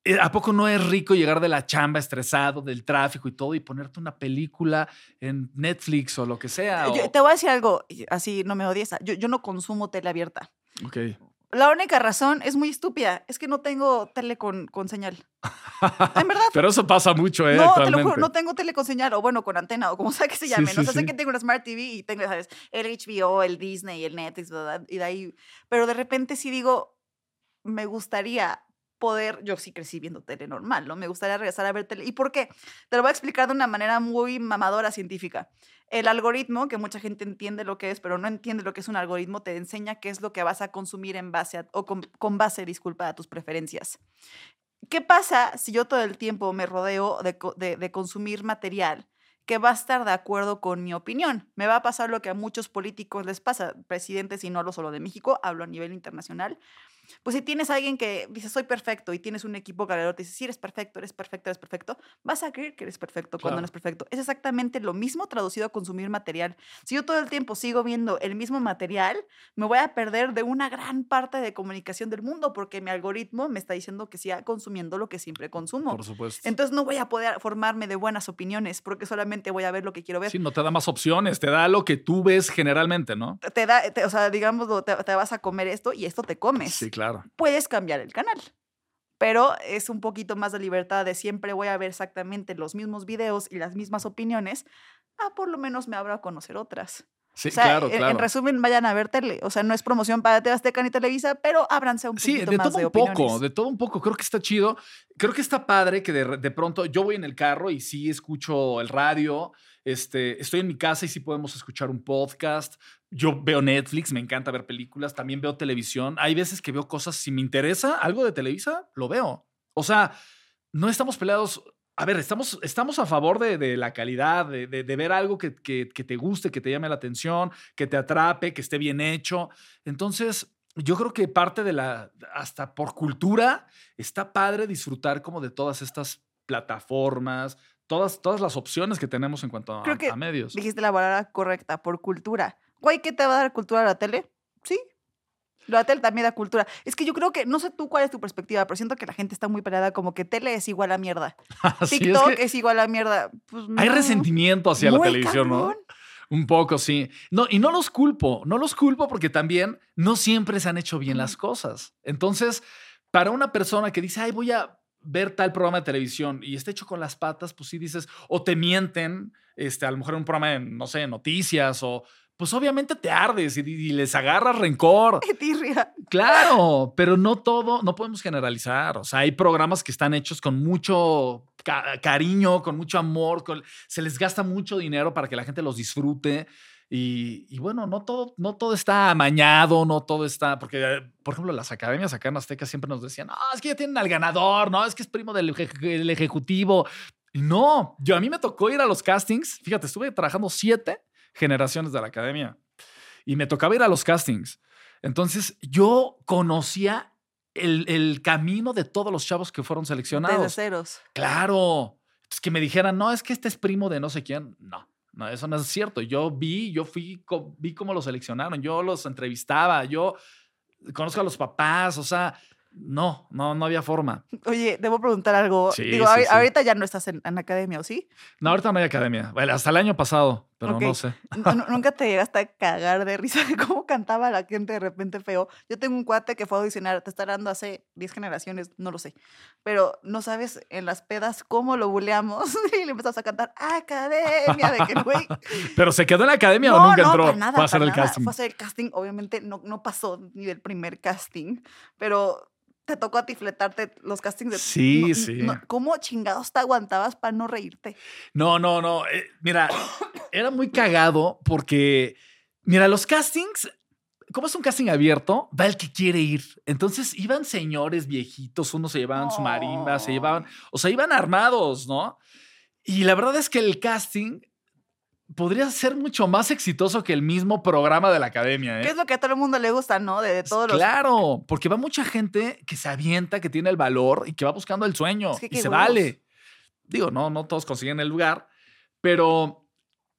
Eh, ¿A poco no es rico llegar de la chamba estresado, del tráfico y todo, y ponerte una película en Netflix o lo que sea? Yo- o- te voy a decir algo, así no me odies. Yo, yo no consumo tele abierta. Ok. La única razón es muy estúpida, es que no tengo tele con, con señal. En verdad. Pero eso pasa mucho, ¿eh? No, te lo juro, no tengo tele con señal, o bueno, con antena, o como sea que se Sí, llame. sí, ¿no? Sea, sé sí. que tengo una Smart TV y tengo, ¿sabes? El HBO, el Disney, el Netflix, ¿verdad? Y de ahí. Pero de repente sí digo, me gustaría poder, yo sí crecí viendo tele normal, ¿no? Me gustaría regresar a ver tele. ¿Y por qué? Te lo voy a explicar de una manera muy mamadora científica. El algoritmo, que mucha gente entiende lo que es, pero no entiende lo que es un algoritmo, te enseña qué es lo que vas a consumir en base a, o con, con base, disculpa, a tus preferencias. ¿Qué pasa si yo todo el tiempo me rodeo de, de- de consumir material que va a estar de acuerdo con mi opinión? Me va a pasar lo que a muchos políticos les pasa, presidentes, y no hablo solo de México, hablo a nivel internacional. Pues si tienes a alguien que dice soy perfecto y tienes un equipo alrededor te dice sí eres perfecto, eres perfecto, eres perfecto, vas a creer que eres perfecto cuando no eres perfecto. Es exactamente lo mismo traducido a consumir material. Si yo todo el tiempo sigo viendo el mismo material, me voy a perder de una gran parte de comunicación del mundo porque mi algoritmo me está diciendo que siga consumiendo lo que siempre consumo. Por supuesto. Entonces no voy a poder formarme de buenas opiniones porque solamente voy a ver lo que quiero ver. Sí, no te da más opciones, te da lo que tú ves generalmente, ¿no? Te- Te da, te- o sea, digamos, te, te vas a comer esto y esto te comes. Sí, claro. Puedes cambiar el canal. Pero es un poquito más de libertad de siempre voy a ver exactamente los mismos videos y las mismas opiniones ah, por lo menos me abro a conocer otras. Sí, o sea, claro, claro. en resumen, vayan a ver tele. O sea, no es promoción para TV Azteca ni Televisa, pero ábranse un Sí, poquito de más todo de un poco, de todo un poco. Creo que está chido. Creo que está padre que de, de pronto yo voy en el carro y sí escucho el radio. Este, estoy en mi casa y sí podemos escuchar un podcast. Yo veo Netflix, me encanta ver películas. También veo televisión. Hay veces que veo cosas, si me interesa algo de Televisa, lo veo. O sea, no estamos peleados. A ver, estamos, estamos a favor de, de la calidad, de, de- de ver algo que, que- que te guste, que te llame la atención, que te atrape, que esté bien hecho. Entonces, yo creo que parte de la, hasta por cultura, está padre disfrutar como de todas estas plataformas, todas, todas las opciones que tenemos en cuanto a, Creo que a medios. Dijiste la palabra correcta, por cultura. Güey, ¿qué te va a dar cultura la tele? Sí. La tele también da cultura. Es que yo creo que, no sé tú cuál es tu perspectiva, pero siento que la gente está muy peleada como que tele es igual a mierda. Es TikTok que es, igual a mierda. Pues, hay resentimiento hacia la televisión, ¿no? Un poco, sí. No, y no los culpo, no los culpo porque también no siempre se han hecho bien las cosas. Entonces, para una persona que dice, ay, voy a ver tal programa de televisión y está hecho con las patas, pues sí dices, o te mienten, este, a lo mejor en un programa de, no sé, noticias, o pues obviamente te ardes y, y les agarras rencor. Tirria. Claro, pero no todo, no podemos generalizar. O sea, hay programas que están hechos con mucho ca- cariño, con mucho amor, con- se les gasta mucho dinero para que la gente los disfrute. Y, y bueno, no todo, no todo está amañado, no todo está, porque, por ejemplo, las academias acá en Azteca siempre nos decían, no, es que ya tienen al ganador, no, es que es primo del eje- el ejecutivo. No, yo a mí me tocó ir a los castings, fíjate, estuve trabajando siete generaciones de la academia y me tocaba ir a los castings. Entonces yo conocía el, el camino de todos los chavos que fueron seleccionados. ceros. Claro. Es que me dijeran, no, es que este es primo de no sé quién. No, no, eso no es cierto. Yo vi, yo fui, vi cómo los seleccionaron, yo los entrevistaba, yo conozco a los papás, o sea, no, no, no había forma. Oye, debo preguntar algo. Sí, Digo, sí, ahori- sí. ahorita ya no estás en, en academia, ¿o sí? No, ahorita no hay academia. Bueno, hasta el año pasado, pero Ok. no sé. Nunca te llegaste a cagar de risa de cómo cantaba la gente de repente feo. Yo tengo un cuate que fue a audicionar, te está dando hace 10 generaciones, no lo sé. Pero no sabes en las pedas cómo lo buleamos y le empezamos a cantar academia de que güey. ¿Pero se quedó en la academia no, o nunca no, entró? para nada, hacer para el nada. casting. Fue a hacer el casting. Obviamente no, no pasó ni del primer casting, pero te tocó a ti fletarte los castings de. Sí, no- sí. no- ¿Cómo chingados te aguantabas para no reírte? No, no, no. eh, mira, era muy cagado porque, mira, los castings, como es un casting abierto, va el que quiere ir. Entonces iban señores viejitos, unos se llevaban su marimba, se llevaban, o sea, iban armados, ¿no? Y la verdad es que el casting podría ser mucho más exitoso que el mismo programa de la academia, ¿eh? ¿Qué es lo que a todo el mundo le gusta, no? De, de todos los. Claro, porque va mucha gente que se avienta, que tiene el valor y que va buscando el sueño Es que y se vale. Digo, no, no todos consiguen el lugar, pero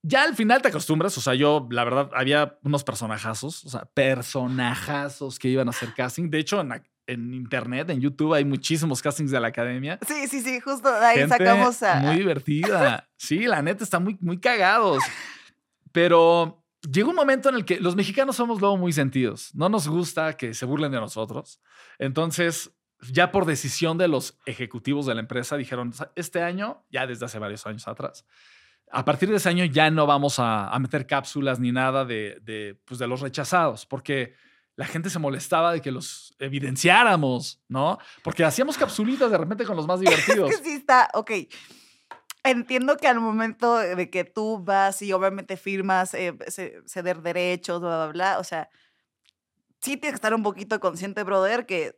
ya al final te acostumbras. O sea, yo, la verdad, había unos personajazos, o sea, personajazos que iban a hacer casting. De hecho, en, la- en internet, en YouTube, hay muchísimos castings de la academia. Sí, sí, sí, justo de ahí Gente sacamos a. Muy divertida. Sí, la neta, está muy, muy cagados. Pero llegó un momento en el que los mexicanos somos luego muy sentidos. No nos gusta que se burlen de nosotros. Entonces, ya por decisión de los ejecutivos de la empresa, dijeron, este año, ya desde hace varios años atrás, a partir de ese año ya no vamos a, a meter cápsulas ni nada de, de, pues, de los rechazados, porque la gente se molestaba de que los evidenciáramos, ¿no? Porque hacíamos capsulitas de repente con los más divertidos. Es que sí está, ok. Entiendo que al momento de que tú vas y obviamente firmas eh, ce- ceder derechos, bla, bla, bla, o sea, sí tienes que estar un poquito consciente, brother, que,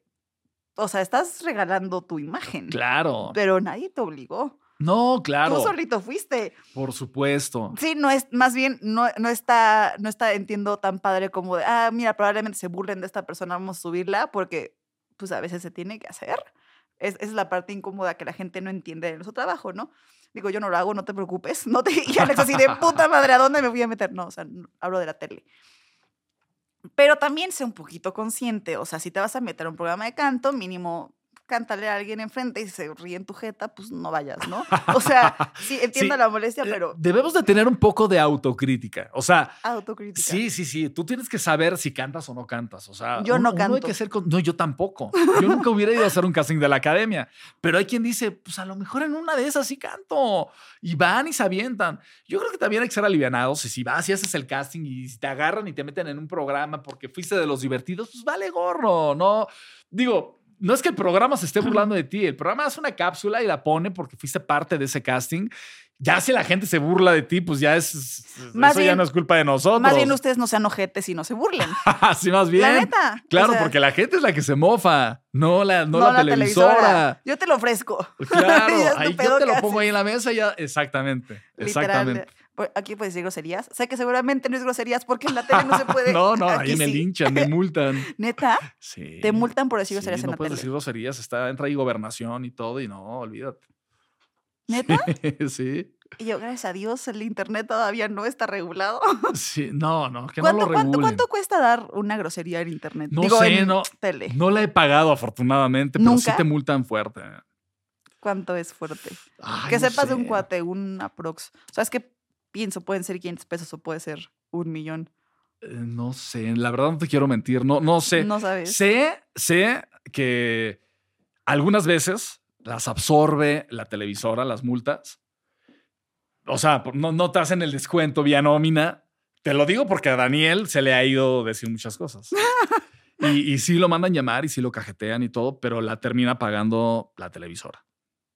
o sea, estás regalando tu imagen. Claro. Pero nadie te obligó. No, claro. Tú solito fuiste. Por supuesto. Sí, no es, más bien, no, no está, no está, entiendo, tan padre como de, ah, mira, probablemente se burlen de esta persona, vamos a subirla, porque, pues, a veces se tiene que hacer. Es, es la parte incómoda que la gente no entiende de nuestro trabajo, ¿no? Digo, yo no lo hago, no te preocupes. No te, y Alex así de puta madre, ¿a dónde me voy a meter? No, o sea, hablo de la tele. Pero también sé un poquito consciente, o sea, si te vas a meter a un programa de canto, mínimo cántale a alguien enfrente y se ríe en tu jeta, pues no vayas, ¿no? O sea, sí, entiendo Sí, la molestia, Eh, pero Debemos de tener un poco de autocrítica. O sea, autocrítica. sí, sí, sí. Tú tienes que saber si cantas o no cantas. O sea, Yo uno- no uno hay canto. que ser con- No, yo tampoco. Yo nunca hubiera ido a hacer un casting de la academia. Pero hay quien dice, pues a lo mejor en una de esas sí canto. Y van y se avientan. Yo creo que también hay que ser alivianados. Y si vas y haces el casting y te agarran y te meten en un programa porque fuiste de los divertidos, pues vale gorro. No, digo, no es que el programa se esté burlando de ti. El programa hace una cápsula y la pone porque fuiste parte de ese casting. Ya si la gente se burla de ti, pues ya es. Más eso ya bien- no es culpa de nosotros. Más bien ustedes no sean ojetes y no se burlen. sí, más bien. La neta. o Claro, sea, porque la gente es la que se mofa, no la, no la, televisora. Yo te lo ofrezco. Claro, Ya ahí yo te lo pongo haces. ahí en la mesa y ya. Exactamente. Exactamente. Literal. Aquí puedes decir groserías. Sé que seguramente no es groserías porque en la tele no se puede. no, no, ahí me sí. linchan, me multan. Neta, Sí. te multan por decir Sí, groserías en no la puedes tele. decir groserías, está, entra ahí gobernación y todo, y no, olvídate. ¿Neta? sí. Y yo, gracias a Dios, el internet todavía no está regulado. Sí, no, no, que no ¿Cuánto, lo regulen. cuánto cuesta dar una grosería en internet? No Digo, sé, en no- tele. No la he pagado, afortunadamente, pero sí ¿Nunca? te multan fuerte. ¿Cuánto es fuerte? Ay, que no sepas de un cuate, un aprox. O sea, es que pienso, pueden ser 500 pesos o puede ser un millón. Eh, No sé, la verdad no te quiero mentir, no, no sé. No sabes. Sé, sé que algunas veces las absorbe la televisora, las multas. O sea, no, no te hacen el descuento vía nómina. Te lo digo porque a Daniel se le ha ido decir muchas cosas. Y, y sí lo mandan llamar y sí lo cajetean y todo, pero la termina pagando la televisora.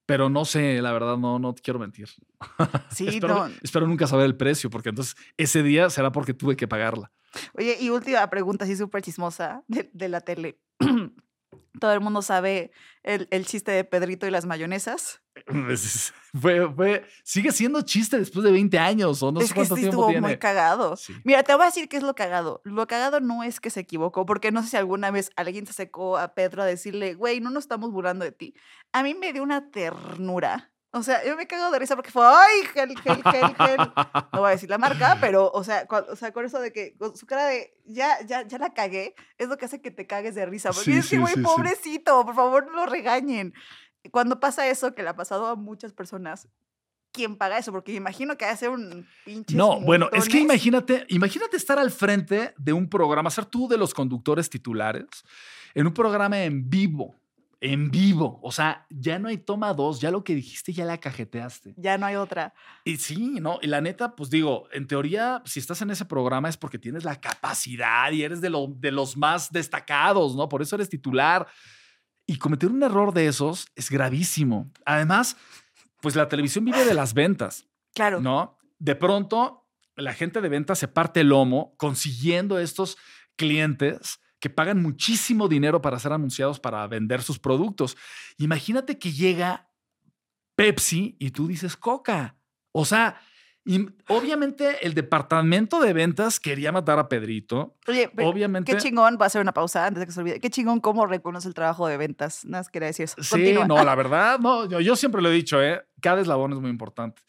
Pero no sé, la verdad, no, no te quiero mentir. Sí, espero, no. espero nunca saber el precio, porque entonces ese día será porque tuve que pagarla. Oye, y última pregunta, así súper chismosa de, de la tele. Todo el mundo sabe el, el chiste de Pedrito y las mayonesas. Es- Fue, fue, sigue siendo chiste después de 20 años o no es sé que sí tiempo estuvo tiene. muy cagado. Sí. Mira, te voy a decir qué es lo cagado. Lo cagado no es que se equivocó, porque no sé si alguna vez alguien se secó a Pedro a decirle, güey, no nos estamos burlando de ti. A mí me dio una ternura. O sea, yo me cago de risa porque fue, ay, gel, gel, gel, gel. No voy a decir la marca, pero, o sea, cua- o sea, con eso de que, con su cara de, ya, ya, ya la cagué, es lo que hace que te cagues de risa. Porque Sí, es que, sí, güey, sí, pobrecito, por favor, no lo regañen. Cuando pasa eso, que le ha pasado a muchas personas, ¿quién paga eso? Porque imagino que hace un pinche. No, bueno, es que imagínate, imagínate estar al frente de un programa, ser tú de los conductores titulares en un programa en vivo, en vivo. O sea, ya no hay toma dos, ya lo que dijiste ya la cajeteaste. Ya no hay otra. Y sí, ¿no? Y la neta, pues digo, en teoría, si estás en ese programa es porque tienes la capacidad y eres de, lo- de los más destacados, ¿no? Por eso eres titular. Y cometer un error de esos es gravísimo. Además, pues la televisión vive de las ventas, Claro. ¿no? De pronto, la gente de ventas se parte el lomo consiguiendo estos clientes que pagan muchísimo dinero para ser anunciados para vender sus productos. Imagínate que llega Pepsi y tú dices Coca. O sea, y obviamente el departamento de ventas quería matar a Pedrito. Oye, pero Obviamente. qué chingón, voy a hacer una pausa antes de que se olvide. Qué chingón cómo reconoce el trabajo de ventas. Nada más quería decir eso. Sí, Continúa. no, la verdad, no, yo, yo siempre lo he dicho, ¿eh? Cada eslabón es muy importante.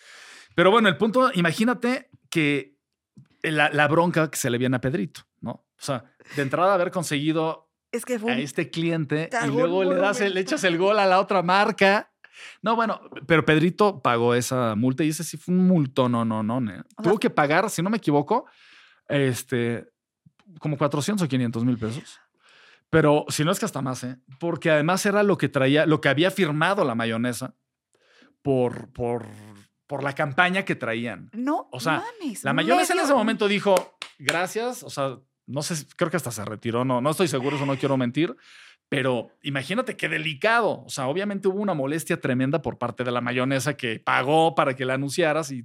Pero bueno, el punto, imagínate que la, la bronca que se le viene a Pedrito, ¿no? O sea, de entrada haber conseguido Es que fue a este cliente y luego le, das el- le echas el gol a la otra marca. No, bueno, pero Pedrito pagó esa multa y ese sí fue un multo, no, no, no. Tuvo que pagar, si no me equivoco, este, como 400 o 500 mil pesos. Pero si no es que hasta más, ¿eh? Porque además era lo que traía, lo que había firmado la mayonesa por, por, por la campaña que traían. No, O sea, mames, La mayonesa en ese momento dijo, gracias, o sea, no sé, creo que hasta se retiró, no, no estoy seguro, eso no quiero mentir, pero imagínate qué delicado, o sea, obviamente hubo una molestia tremenda por parte de la mayonesa que pagó para que la anunciaras y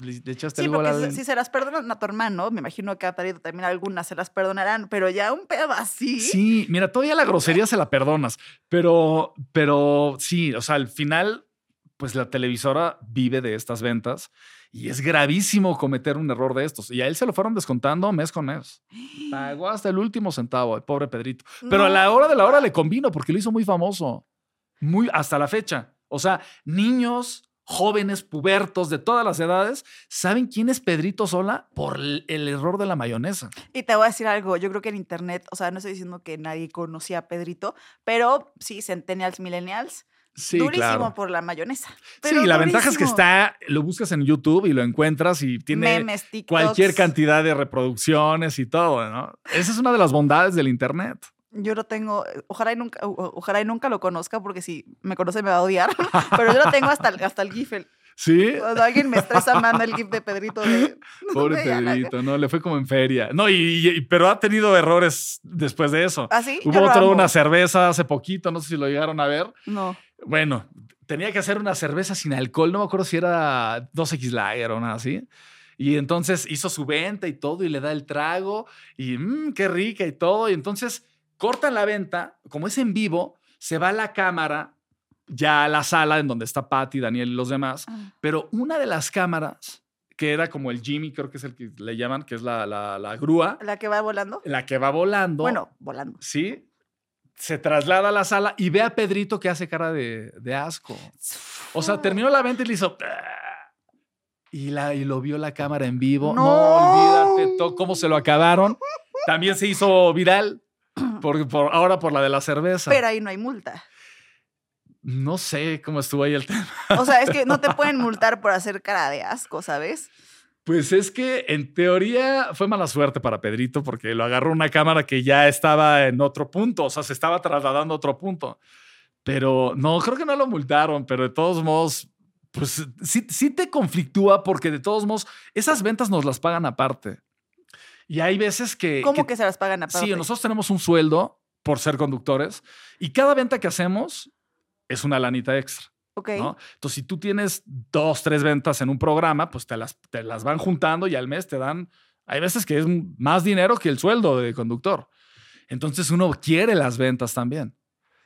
le, le echaste Sí, el porque al... si, se las perdonan a tu hermano, me imagino que a Pedrito también algunas se las perdonarán, pero ya un pedo así. Sí, mira, todavía la grosería se la perdonas, pero, pero sí, o sea, al final, pues la televisora vive de estas ventas y es gravísimo cometer un error de estos. Y a él se lo fueron descontando mes con mes. Pagó hasta el último centavo, el pobre Pedrito. Pero a la hora de la hora le convino porque lo hizo muy famoso. Muy hasta la fecha. O sea, niños jóvenes, pubertos, de todas las edades, saben quién es Pedrito Sola por el, el error de la mayonesa. Y te voy a decir algo, yo creo que en internet, o sea, no estoy diciendo que nadie conocía a Pedrito, pero sí, centennials, millennials, Sí, durísimo claro. por la mayonesa. Sí, la ventaja es que está, lo buscas en YouTube y lo encuentras y tiene Memes, cualquier cantidad de reproducciones y todo, ¿no? Esa es una de las bondades del Internet. Yo lo tengo, ojalá y nunca, ojalá y nunca lo conozca porque si me conoce me va a odiar, pero yo lo tengo hasta, el- hasta el GIF. Sí, Cuando alguien me estresa, manda el GIF de Pedrito de... pobre de. Pedrito, ¿no? Le fue como en feria. No, y, y- pero ha tenido errores después de eso. ¿Ah, sí? Hubo otro, una cerveza hace poquito, no sé si lo llegaron a ver. No. Bueno, tenía que hacer una cerveza sin alcohol, no me acuerdo si era 2X Lager o nada así. Y entonces hizo su venta y todo y le da el trago y mmm, qué rica y todo. Y entonces cortan la venta, como es en vivo, se va la cámara ya a la sala en donde está Patty, Daniel y los demás. Ah. Pero una de las cámaras, que era como el Jimmy, creo que es el que le llaman, que es la, la, la grúa, ¿La que va volando? la que va volando. Bueno, volando. Sí. Se traslada a la sala y ve a Pedrito que hace cara de, de asco. O sea, terminó la venta y le hizo. "Ah", Y, la, y lo vio la cámara en vivo. No, No. olvídate to- cómo se lo acabaron. También se hizo viral. Por, por- ahora por la de la cerveza. Pero ahí no hay multa. no sé cómo estuvo ahí el tema. O sea, es que no te pueden multar por hacer cara de asco, ¿sabes? Pues es que en teoría fue mala suerte para Pedrito porque lo agarró una cámara que ya estaba en otro punto, o sea, se estaba trasladando a otro punto. Pero no, creo que no lo multaron, pero de todos modos, pues sí, sí te conflictúa porque de todos modos, esas ventas nos las pagan aparte. Y hay veces que... ¿Cómo que- que, se las pagan aparte? Sí, nosotros tenemos un sueldo por ser conductores y cada venta que hacemos es una lanita extra. Ok. ¿no? Entonces, si tú tienes dos, tres ventas en un programa, pues te las, te las van juntando y al mes te dan, hay veces que es más dinero que el sueldo de conductor. Entonces uno quiere las ventas también.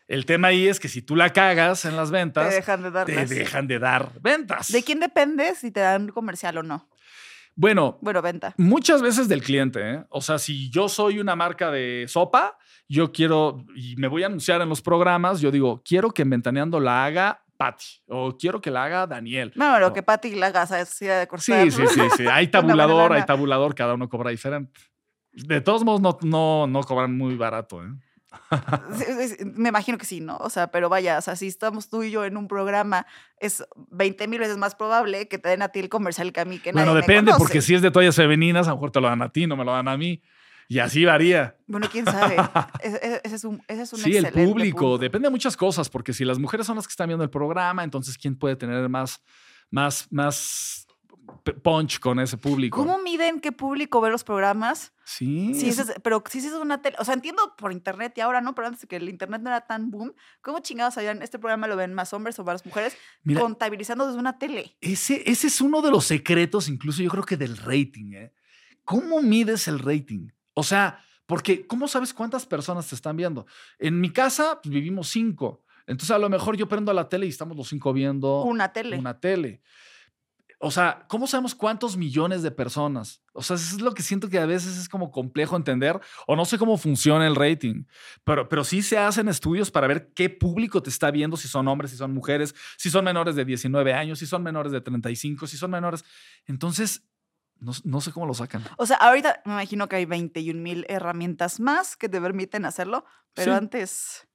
El tema ahí es que si tú la cagas en las Te ventas, dejan de te dejan de dar ventas. ¿De quién depende si te dan comercial o no? Bueno, Bueno, venta. Muchas veces del cliente, ¿eh? O sea, si yo soy una marca de sopa, yo quiero, y me voy a anunciar en los programas, yo digo, quiero que en Ventaneando la haga Patty o quiero que la haga Daniel. No, lo o- que Pati la gasa es sí, de Sí, sí, sí, sí. Hay tabulador, hay tabulador, cada uno cobra diferente. De todos modos, no, no, no cobran muy barato, ¿eh? Me imagino que sí, ¿no? O sea, pero vaya, o sea, si estamos tú y yo en un programa, es 20 mil veces más probable que te den a ti el comercial que a mí, que Bueno, nadie depende, porque si es de toallas femeninas, a lo mejor te lo dan a ti, no me lo dan a mí. Y así varía. Bueno, quién sabe. Ese, es un, ese es un Sí, el público. punto. Depende de muchas cosas, porque si las mujeres son las que están viendo el programa, entonces ¿quién puede tener más, más, más punch con ese público? ¿Cómo miden qué público ve los programas? Sí. Sí, es- pero si es una tele, o sea, entiendo por internet y ahora no, pero antes de que el internet no era tan boom, ¿cómo chingados sabían este programa lo ven más hombres o más mujeres? Mira, Contabilizando desde una tele. ese, ese es uno de los secretos, incluso yo creo que del rating. ¿eh? ¿Cómo mides el rating? O sea, porque ¿cómo sabes cuántas personas te están viendo? En mi casa pues, vivimos cinco. Entonces a lo mejor yo prendo la tele y estamos los cinco viendo Una tele. una tele. O sea, ¿cómo sabemos cuántos millones de personas? O sea, eso es lo que siento que a veces es como complejo entender o no sé cómo funciona el rating, pero, pero sí se hacen estudios para ver qué público te está viendo, si son hombres, si son mujeres, si son menores de 19 años, si son menores de 35, si son menores. Entonces, no, no sé cómo lo sacan. O sea, ahorita me imagino que hay 21 mil herramientas más que te permiten hacerlo, pero Sí. antes...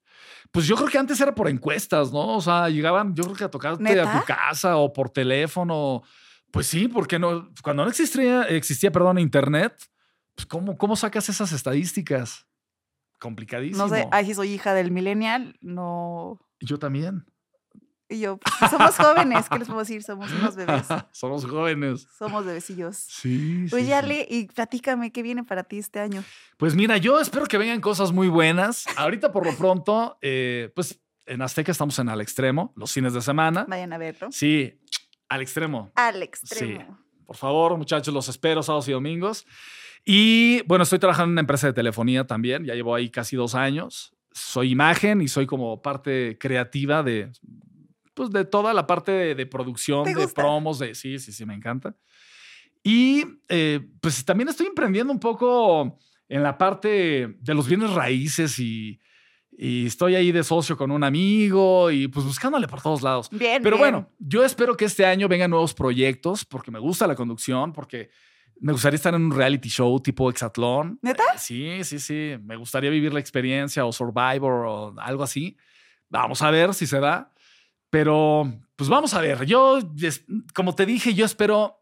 Pues yo creo que antes era por encuestas, ¿no? O sea, llegaban, yo creo que a tocarte a tu casa o por teléfono. Pues sí, porque no, cuando no existía, existía, perdón, internet, pues ¿cómo, cómo sacas esas estadísticas? Complicadísimo. No sé, ay, si soy hija del millennial, no... Yo también. Y yo, pues, somos jóvenes, ¿qué les puedo decir? Somos unos bebés, Somos jóvenes. somos bebecillos. Sí. sí, Oye, sí. Ale, y platícame, ¿qué viene para ti este año? Pues mira, yo espero que vengan cosas muy buenas. Ahorita por lo pronto, eh, pues en Azteca estamos en Al Extremo, los fines de semana. Vayan a verlo. Sí, al extremo. Al extremo. Por favor, muchachos, los espero sábados y domingos. Y bueno, estoy trabajando en una empresa de telefonía también. Ya llevo ahí casi dos años. Soy imagen y soy como parte creativa de, pues, de toda la parte de, de producción, ¿Te de promos, de sí, sí, sí, me encanta. Y eh, pues también estoy emprendiendo un poco en la parte de los bienes raíces y, y estoy ahí de socio con un amigo y pues buscándole por todos lados. Bien. Pero bien. bueno, yo espero que este año vengan nuevos proyectos porque me gusta la conducción, porque me gustaría estar en un reality show tipo Exatlón. ¿Neta? Eh, Sí, sí, sí. Me gustaría vivir la experiencia o Survivor o algo así. Vamos a ver si se da. Pero, pues vamos a ver. Yo, como te dije, yo espero,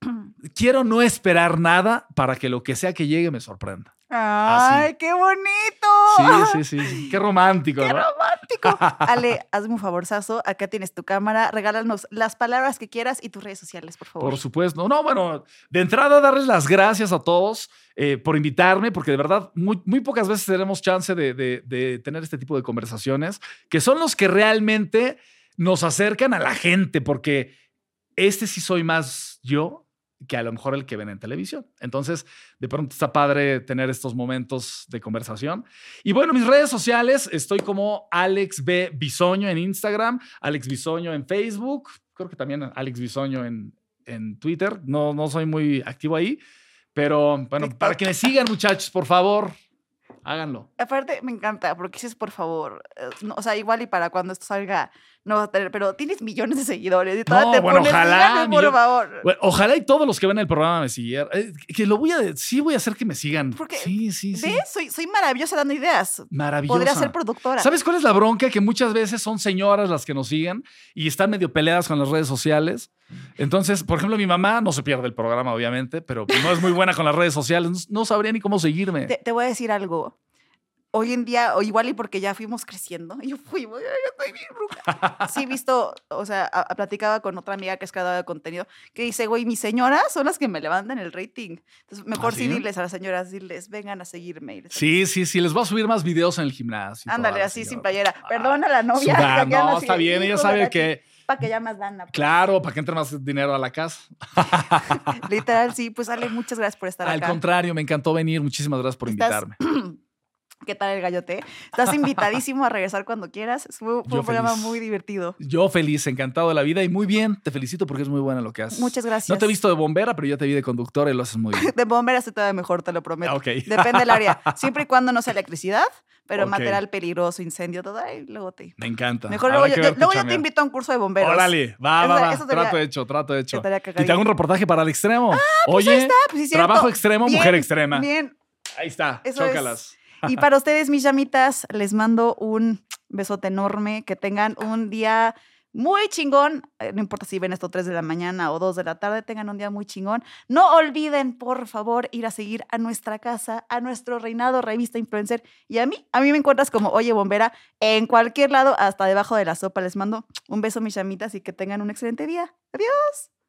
quiero no esperar nada para que lo que sea que llegue me sorprenda. ¡Ay, qué bonito! Sí, sí, sí. sí. Qué romántico, ¡Qué ¿no? romántico! Ale, hazme un favorzazo. Acá tienes tu cámara. Regálanos las palabras que quieras y tus redes sociales, por favor. Por supuesto. No, bueno, de entrada darles las gracias a todos eh, por invitarme, porque de verdad muy, muy pocas veces tenemos chance de, de- de tener este tipo de conversaciones, que son los que realmente nos acercan a la gente, porque este sí soy más yo que a lo mejor el que ven en televisión. Entonces, de pronto está padre tener estos momentos de conversación. Y bueno, mis redes sociales, estoy como Alex B. Bisoño en Instagram, Alex Bisoño en Facebook, creo que también Alex Bisoño en, en Twitter. No, no soy muy activo ahí, pero bueno, TikTok. para que me sigan, muchachos, por favor, háganlo. Aparte, me encanta, porque dices, por favor, eh, no, o sea, igual y para cuando esto salga, no vas a tener, pero tienes millones de seguidores y todavía No, te bueno, pones, ojalá, por millón- favor. Bueno, ojalá y todos los que ven el programa me siguieran. Eh, que lo voy a, sí voy a hacer que me sigan. Porque, sí, sí, sí. ¿Ves? Soy, soy maravillosa dando ideas. Maravillosa. Podría ser productora. ¿Sabes cuál es la bronca? Que muchas veces son señoras las que nos siguen y están medio peleadas con las redes sociales. Entonces, por ejemplo, mi mamá no se pierde el programa, obviamente, pero no es muy buena con las redes sociales. No, no sabría ni cómo seguirme. Te, te voy a decir algo. Hoy en día, o igual y porque ya fuimos creciendo, yo fui, yo estoy bien ruca. Sí, visto, o sea, a- a- platicaba con otra amiga que es creadora de contenido, que dice, güey, mis señoras son las que me levantan el rating. Entonces, mejor ¿Ah, sí sí? diles a las señoras, diles, vengan a seguirme. Sí, sí, sí. Les voy a subir más videos en el gimnasio. Ándale, así sin playera. Ah, Perdona a la novia. No, está bien. Ella sabe que, Para que ya más dan. claro, para que entre más dinero a la casa. Literal, sí. Pues Ale, muchas gracias por estar Al acá. contrario, me encantó venir. Muchísimas gracias por Estás- invitarme. ¿Qué tal el gallote? Estás invitadísimo a regresar cuando quieras. Fue, fue Yo un programa feliz. muy divertido. Yo feliz, encantado de la vida y muy bien. Te felicito porque es muy buena lo que haces. Muchas gracias. No te he visto de bombera, pero ya te vi de conductora y lo haces muy bien. De bombera se te va mejor, te lo prometo. Ah, ok. Depende del área. Siempre y cuando no sea electricidad, pero material peligroso, incendio, todo. Ay, luego te. Me encanta. Mejor Habrá luego, yo, yo- luego yo te invito a un curso de bomberos. Órale, va, va, va. eso trato hecho, trato hecho. Y te hago un reportaje para el extremo. Pues Oye, ahí está, pues sí, trabajo extremo, Bien, mujer extrema. Bien. Ahí está, Eso es. Y para ustedes, mis llamitas, les mando un besote enorme. Que tengan un día muy chingón. Eh, No importa si ven esto 3 de la mañana o 2 de la tarde, tengan un día muy chingón. No olviden, por favor, ir a seguir a nuestra casa, a nuestro reinado revista influencer. Y a mí, a mí me encuentras como Oye Bombera en cualquier lado, hasta debajo de la sopa. Les mando un beso, mis llamitas, y que tengan un excelente día. Adiós.